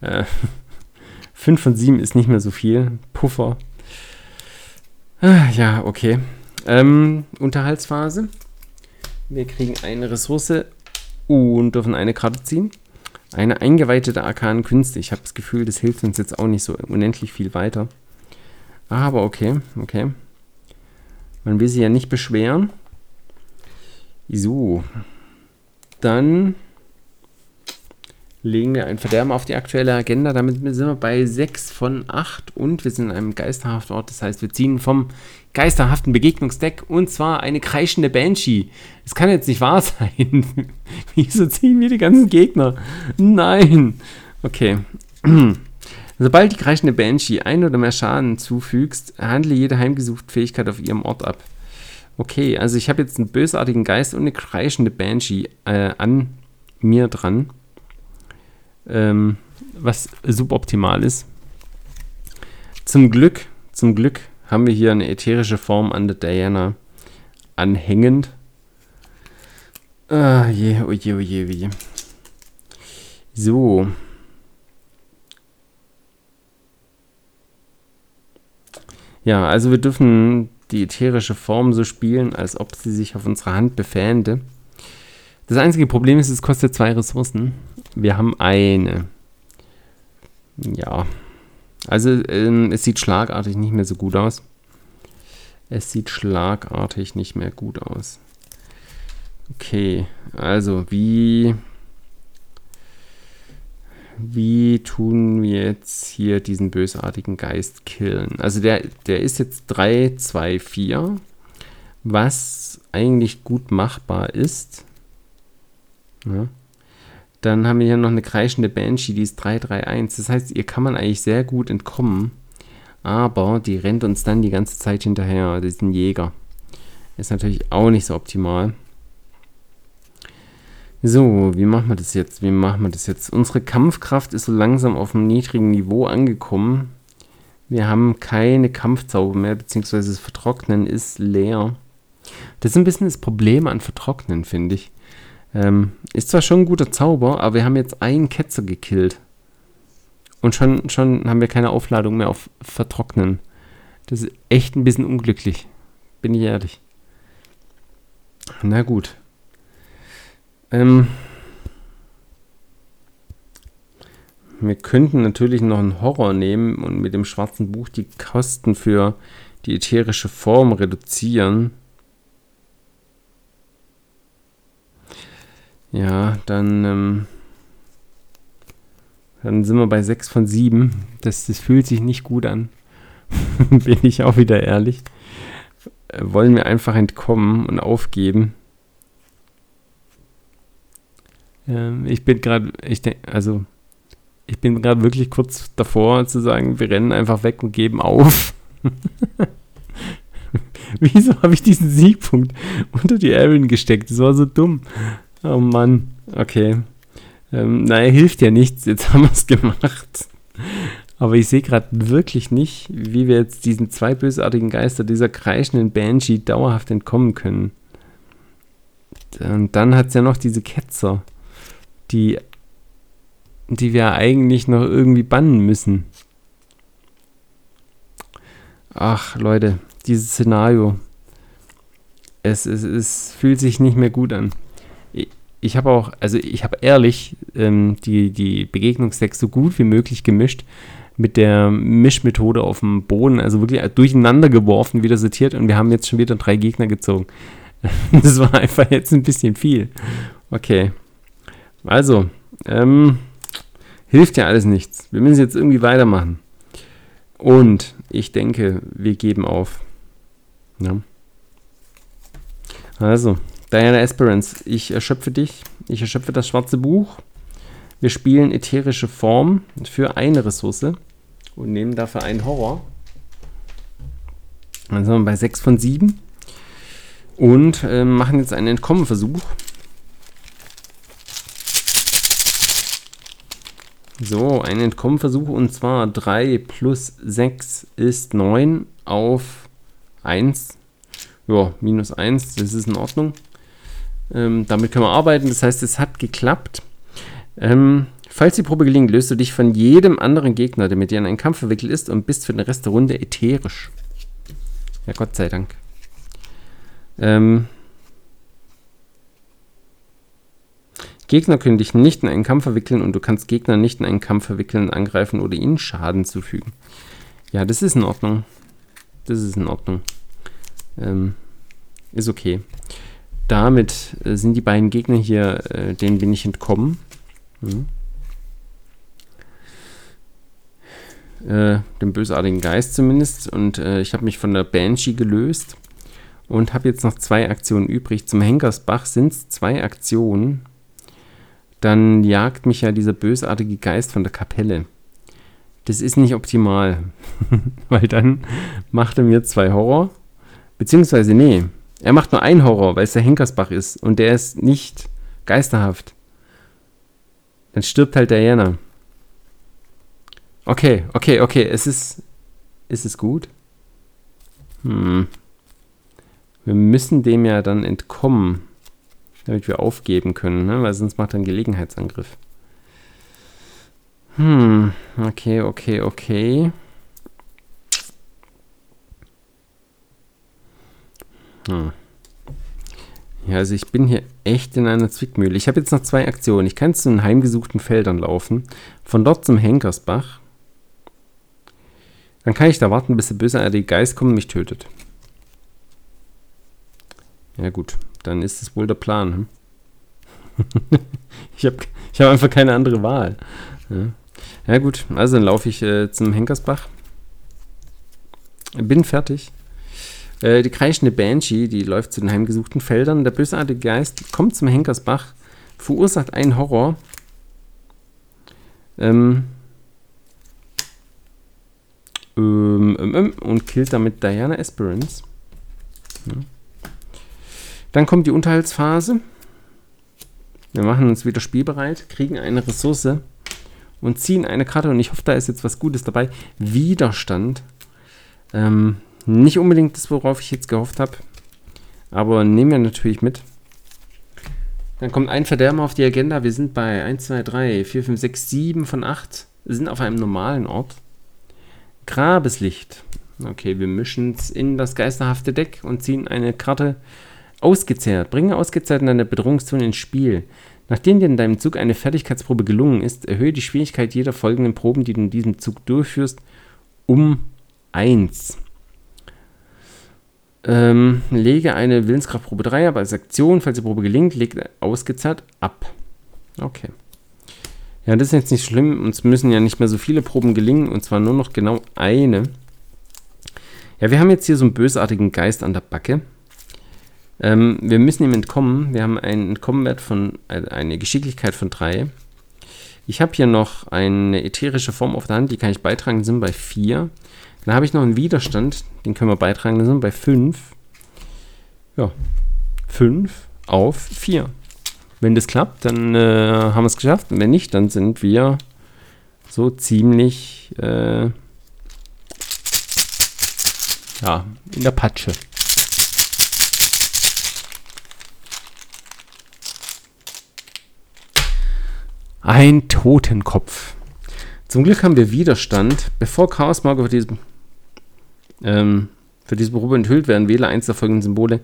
Äh, 5 von 7 ist nicht mehr so viel. Puffer. Ah, ja, okay. Ähm, Unterhaltsphase. Wir kriegen eine Ressource und dürfen eine Karte ziehen. Eine eingeweihte der arkanen Künste. Ich habe das Gefühl, das hilft uns jetzt auch nicht so unendlich viel weiter. Aber okay, okay. Man will sich ja nicht beschweren. So. Dann legen wir ein Verderben auf die aktuelle Agenda. Damit sind wir bei 6 von 8 und wir sind in einem geisterhaften Ort. Das heißt, wir ziehen vom geisterhaften Begegnungsdeck und zwar eine kreischende Banshee. Es kann jetzt nicht wahr sein. Wieso ziehen wir die ganzen Gegner? Nein. Okay. Sobald die kreischende Banshee ein oder mehr Schaden zufügst, handle jede heimgesuchte Fähigkeit auf ihrem Ort ab. Okay, also ich habe jetzt einen bösartigen Geist und eine kreischende Banshee äh, an mir dran ähm, was suboptimal ist. Zum Glück, zum Glück haben wir hier eine ätherische Form an der Diana anhängend. Ah, je, oje, oje, oje. So. Ja, also wir dürfen die ätherische Form so spielen, als ob sie sich auf unserer Hand befände. Das einzige Problem ist, es kostet zwei Ressourcen. Wir haben eine. Ja. Also ähm, es sieht schlagartig nicht mehr so gut aus. Es sieht schlagartig nicht mehr gut aus. Okay, also wie wie tun wir jetzt hier diesen bösartigen Geist killen? Also der, der ist jetzt 3, 2, 4, was eigentlich gut machbar ist. Ja. Dann haben wir hier noch eine kreischende Banshee, die ist 331. Das heißt, ihr kann man eigentlich sehr gut entkommen. Aber die rennt uns dann die ganze Zeit hinterher. Das ist ein Jäger. Ist natürlich auch nicht so optimal. So, wie machen wir das jetzt? Wie machen wir das jetzt? Unsere Kampfkraft ist so langsam auf einem niedrigen Niveau angekommen. Wir haben keine Kampfzauber mehr, beziehungsweise das Vertrocknen ist leer. Das ist ein bisschen das Problem an Vertrocknen, finde ich. Ähm, ist zwar schon ein guter Zauber, aber wir haben jetzt einen Ketzer gekillt. Und schon, schon haben wir keine Aufladung mehr auf Vertrocknen. Das ist echt ein bisschen unglücklich. Bin ich ehrlich. Na gut. Ähm, wir könnten natürlich noch einen Horror nehmen und mit dem schwarzen Buch die Kosten für die ätherische Form reduzieren. Ja, dann, ähm, dann sind wir bei 6 von 7. Das, das fühlt sich nicht gut an. Bin ich auch wieder ehrlich. Äh, wollen wir einfach entkommen und aufgeben? Ähm, ich bin gerade, ich denke, also, ich bin gerade wirklich kurz davor zu sagen, wir rennen einfach weg und geben auf. Wieso habe ich diesen Siegpunkt unter die Aaron gesteckt? Das war so dumm. Oh Mann, okay. Ähm, naja, hilft ja nichts. Jetzt haben wir es gemacht. Aber ich sehe gerade wirklich nicht, wie wir jetzt diesen zwei bösartigen Geister, dieser kreischenden Banshee, dauerhaft entkommen können. Und dann hat es ja noch diese Ketzer, die, die wir eigentlich noch irgendwie bannen müssen. Ach, Leute, dieses Szenario. Es, es, es fühlt sich nicht mehr gut an. Ich, habe auch, also ich habe ehrlich ähm, die, die Begegnungstext so gut wie möglich gemischt mit der Mischmethode auf dem Boden, also wirklich durcheinander geworfen, wieder sortiert und wir haben jetzt schon wieder drei Gegner gezogen. Das war einfach jetzt ein bisschen viel. Okay. Also, ähm, hilft ja alles nichts. Wir müssen jetzt irgendwie weitermachen. Und ich denke, wir geben auf. Ja. Also, Diana Esperance, ich erschöpfe dich. Ich erschöpfe das schwarze Buch. Wir spielen ätherische Form für eine Ressource und nehmen dafür einen Horror. Dann sind wir bei 6 von 7 und äh, machen jetzt einen Entkommenversuch. So, ein Entkommenversuch und zwar 3 plus 6 ist 9 auf 1. Ja, minus 1, das ist in Ordnung. Ähm, damit können wir arbeiten, das heißt, es hat geklappt. Ähm, falls die Probe gelingt, löst du dich von jedem anderen Gegner, der mit dir in einen Kampf verwickelt ist und bist für den Rest der Runde ätherisch. Ja, Gott sei Dank. Ähm, Gegner können dich nicht in einen Kampf verwickeln und du kannst Gegner nicht in einen Kampf verwickeln, angreifen oder ihnen Schaden zufügen. Ja, das ist in Ordnung. Das ist in Ordnung. Ähm, ist okay. Damit äh, sind die beiden Gegner hier, äh, denen bin ich entkommen. Mhm. Äh, dem bösartigen Geist zumindest. Und äh, ich habe mich von der Banshee gelöst und habe jetzt noch zwei Aktionen übrig. Zum Henkersbach sind es zwei Aktionen. Dann jagt mich ja dieser bösartige Geist von der Kapelle. Das ist nicht optimal, weil dann macht er mir zwei Horror. Beziehungsweise, nee, er macht nur einen Horror, weil es der Henkersbach ist und der ist nicht geisterhaft. Dann stirbt halt Diana. Okay, okay, okay. Es ist. Ist es gut? Hm. Wir müssen dem ja dann entkommen, damit wir aufgeben können, ne? weil sonst macht er einen Gelegenheitsangriff. Hm, okay, okay, okay. Hm. Ja, also ich bin hier echt in einer Zwickmühle. Ich habe jetzt noch zwei Aktionen. Ich kann zu den heimgesuchten Feldern laufen, von dort zum Henkersbach. Dann kann ich da warten, bis der bösartige Geist kommt und mich tötet. Ja gut, dann ist es wohl der Plan. Hm? ich habe ich hab einfach keine andere Wahl. Ja, ja gut, also dann laufe ich äh, zum Henkersbach. Bin fertig. Äh, die kreischende Banshee, die läuft zu den heimgesuchten Feldern. Der bösartige Geist kommt zum Henkersbach, verursacht einen Horror. Ähm, ähm, ähm, ähm und killt damit Diana Esperance. Ja. Dann kommt die Unterhaltsphase. Wir machen uns wieder spielbereit, kriegen eine Ressource und ziehen eine Karte. Und ich hoffe, da ist jetzt was Gutes dabei. Widerstand. Ähm, nicht unbedingt das, worauf ich jetzt gehofft habe. Aber nehmen wir natürlich mit. Dann kommt ein Verderber auf die Agenda. Wir sind bei 1, 2, 3, 4, 5, 6, 7 von 8. Wir sind auf einem normalen Ort. Grabeslicht. Okay, wir mischen es in das geisterhafte Deck und ziehen eine Karte ausgezehrt. Bringe ausgezehrt in deine Bedrohungszone ins Spiel. Nachdem dir in deinem Zug eine Fertigkeitsprobe gelungen ist, erhöhe die Schwierigkeit jeder folgenden Proben, die du in diesem Zug durchführst, um 1. Ähm, lege eine Willenskraftprobe 3 ab als Aktion. Falls die Probe gelingt, legt ausgezahlt ab. Okay. Ja, das ist jetzt nicht schlimm. Uns müssen ja nicht mehr so viele Proben gelingen. Und zwar nur noch genau eine. Ja, wir haben jetzt hier so einen bösartigen Geist an der Backe. Ähm, wir müssen ihm entkommen. Wir haben einen Entkommenwert von, äh, eine Geschicklichkeit von 3. Ich habe hier noch eine ätherische Form auf der Hand, die kann ich beitragen, sind bei 4. Dann habe ich noch einen Widerstand, den können wir beitragen, das sind bei 5. Ja, 5 auf 4. Wenn das klappt, dann äh, haben wir es geschafft. Und wenn nicht, dann sind wir so ziemlich äh, ja, in der Patsche. Ein Totenkopf. Zum Glück haben wir Widerstand. Bevor Chaosmarker für diese, ähm, für diese Probe enthüllt werden, wähle eins der folgenden Symbole.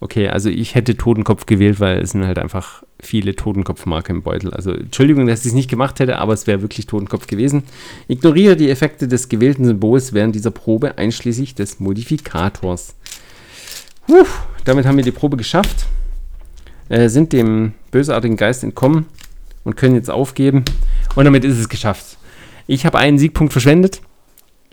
Okay, also ich hätte Totenkopf gewählt, weil es sind halt einfach viele Totenkopfmarker im Beutel. Also Entschuldigung, dass ich es nicht gemacht hätte, aber es wäre wirklich Totenkopf gewesen. Ignoriere die Effekte des gewählten Symbols während dieser Probe, einschließlich des Modifikators. Puh, damit haben wir die Probe geschafft, äh, sind dem bösartigen Geist entkommen und können jetzt aufgeben. Und damit ist es geschafft. Ich habe einen Siegpunkt verschwendet.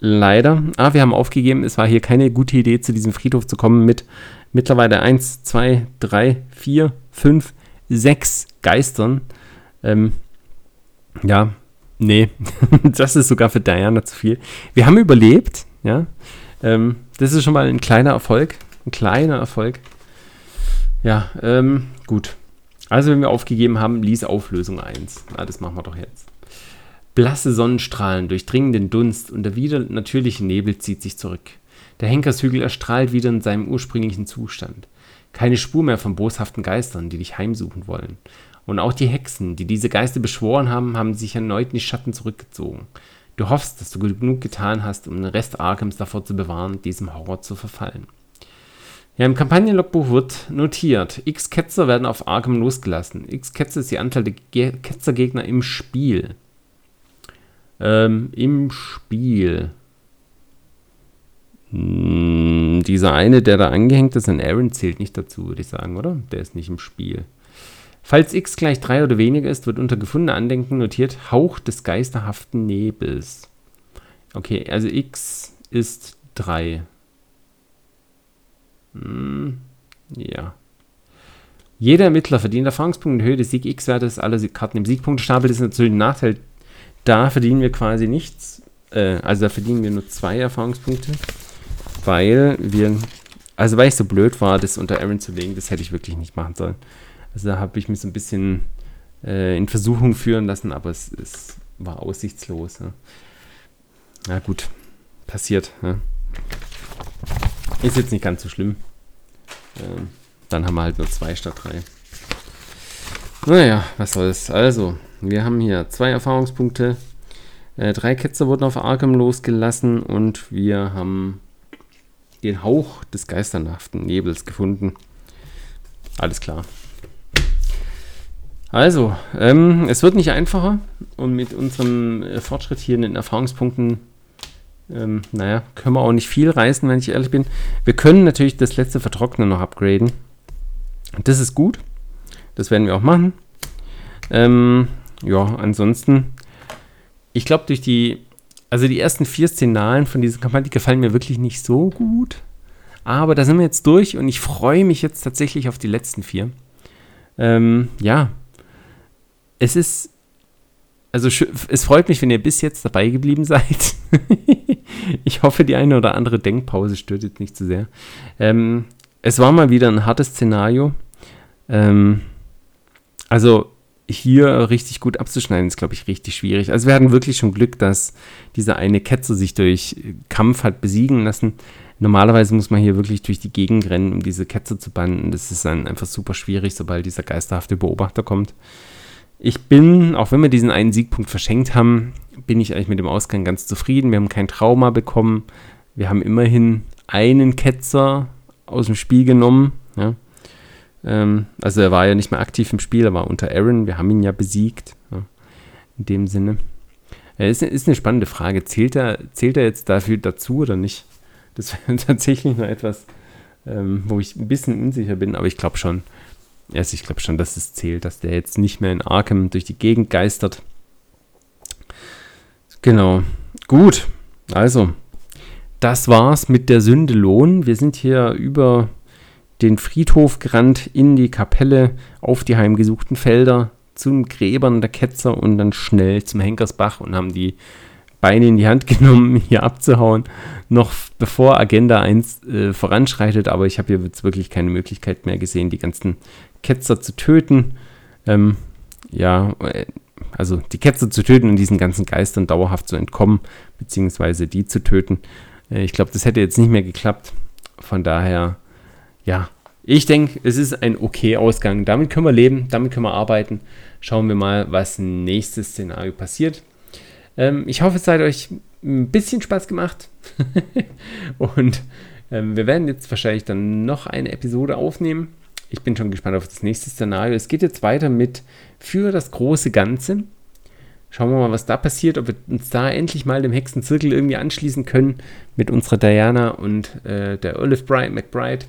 Leider. Ah, wir haben aufgegeben. Es war hier keine gute Idee, zu diesem Friedhof zu kommen mit mittlerweile 1, 2, 3, 4, 5, 6 Geistern. Ähm, ja, nee, das ist sogar für Diana zu viel. Wir haben überlebt, ja. Ähm, das ist schon mal ein kleiner Erfolg. Ein kleiner Erfolg. Ja, ähm, gut. Also, wenn wir aufgegeben haben, ließ Auflösung 1. Na, das machen wir doch jetzt. Blasse Sonnenstrahlen durchdringen den Dunst und der wieder natürliche Nebel zieht sich zurück. Der Henkershügel erstrahlt wieder in seinem ursprünglichen Zustand. Keine Spur mehr von boshaften Geistern, die dich heimsuchen wollen. Und auch die Hexen, die diese Geister beschworen haben, haben sich erneut in die Schatten zurückgezogen. Du hoffst, dass du genug getan hast, um den Rest Arkhams davor zu bewahren, diesem Horror zu verfallen. Ja, im Kampagnenlogbuch wird notiert, x Ketzer werden auf Arkham losgelassen. x Ketzer ist die Anzahl der Ge Ketzergegner im Spiel. Ähm, Im Spiel. Hm, dieser eine, der da angehängt ist, ein Aaron, zählt nicht dazu, würde ich sagen, oder? Der ist nicht im Spiel. Falls x gleich 3 oder weniger ist, wird unter gefundene Andenken notiert Hauch des geisterhaften Nebels. Okay, also x ist 3. Hm, ja. Jeder Ermittler verdient Erfahrungspunkte in Höhe des Sieg X-Wertes aller Karten im Siegpunktestapel. Das ist natürlich ein Nachteil. Da verdienen wir quasi nichts. Äh, also da verdienen wir nur zwei Erfahrungspunkte weil wir, also weil ich so blöd war, das unter Aaron zu legen, das hätte ich wirklich nicht machen sollen. Also da habe ich mich so ein bisschen äh, in Versuchung führen lassen, aber es, es war aussichtslos. Ja. Na gut, passiert. Ja. Ist jetzt nicht ganz so schlimm. Ähm, dann haben wir halt nur zwei statt drei. Naja, was soll's. Also, wir haben hier zwei Erfahrungspunkte. Äh, drei Ketzer wurden auf Arkham losgelassen und wir haben den Hauch des geisternhaften Nebels gefunden. Alles klar. Also, ähm, es wird nicht einfacher und mit unserem äh, Fortschritt hier in den Erfahrungspunkten, ähm, naja, können wir auch nicht viel reißen, wenn ich ehrlich bin. Wir können natürlich das letzte Vertrocknen noch upgraden. Das ist gut. Das werden wir auch machen. Ähm, ja, ansonsten, ich glaube, durch die also die ersten vier Szenarien von dieser Kampagne, die gefallen mir wirklich nicht so gut. Aber da sind wir jetzt durch und ich freue mich jetzt tatsächlich auf die letzten vier. Ähm, ja, es ist, also es freut mich, wenn ihr bis jetzt dabei geblieben seid. ich hoffe, die eine oder andere Denkpause stört jetzt nicht zu sehr. Ähm, es war mal wieder ein hartes Szenario. Ähm, also hier richtig gut abzuschneiden, ist, glaube ich, richtig schwierig. Also wir hatten wirklich schon Glück, dass dieser eine Ketzer sich durch Kampf hat besiegen lassen. Normalerweise muss man hier wirklich durch die Gegend rennen, um diese Ketzer zu banden. Das ist dann einfach super schwierig, sobald dieser geisterhafte Beobachter kommt. Ich bin, auch wenn wir diesen einen Siegpunkt verschenkt haben, bin ich eigentlich mit dem Ausgang ganz zufrieden. Wir haben kein Trauma bekommen. Wir haben immerhin einen Ketzer aus dem Spiel genommen. Ja. Ähm, also er war ja nicht mehr aktiv im Spiel, er war unter Aaron. Wir haben ihn ja besiegt. Ja, in dem Sinne. Ja, ist, ist eine spannende Frage. Zählt er, zählt er jetzt dafür dazu oder nicht? Das wäre tatsächlich noch etwas, ähm, wo ich ein bisschen unsicher bin, aber ich glaube schon. Also ich glaube schon, dass es zählt, dass der jetzt nicht mehr in Arkham durch die Gegend geistert. Genau. Gut. Also, das war's mit der Sünde Lohn. Wir sind hier über den Friedhof gerannt, in die Kapelle, auf die heimgesuchten Felder, zum Gräbern der Ketzer und dann schnell zum Henkersbach und haben die Beine in die Hand genommen, hier abzuhauen, noch bevor Agenda 1 äh, voranschreitet, aber ich habe hier jetzt wirklich keine Möglichkeit mehr gesehen, die ganzen Ketzer zu töten. ähm, ja, äh, also die Ketzer zu töten und diesen ganzen Geistern dauerhaft zu entkommen, beziehungsweise die zu töten. Äh, ich glaube, das hätte jetzt nicht mehr geklappt. Von daher, ja, ich denke, es ist ein okay Ausgang. Damit können wir leben, damit können wir arbeiten. Schauen wir mal, was nächstes Szenario passiert. Ähm, ich hoffe, es hat euch ein bisschen Spaß gemacht. und ähm, wir werden jetzt wahrscheinlich dann noch eine Episode aufnehmen. Ich bin schon gespannt auf das nächste Szenario. Es geht jetzt weiter mit für das große Ganze. Schauen wir mal, was da passiert, ob wir uns da endlich mal dem Hexenzirkel irgendwie anschließen können mit unserer Diana und äh, der Olive Bright McBride.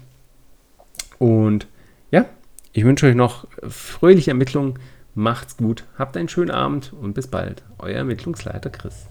Und ja, ich wünsche euch noch fröhliche Ermittlungen. Macht's gut, habt einen schönen Abend und bis bald. Euer Ermittlungsleiter Chris.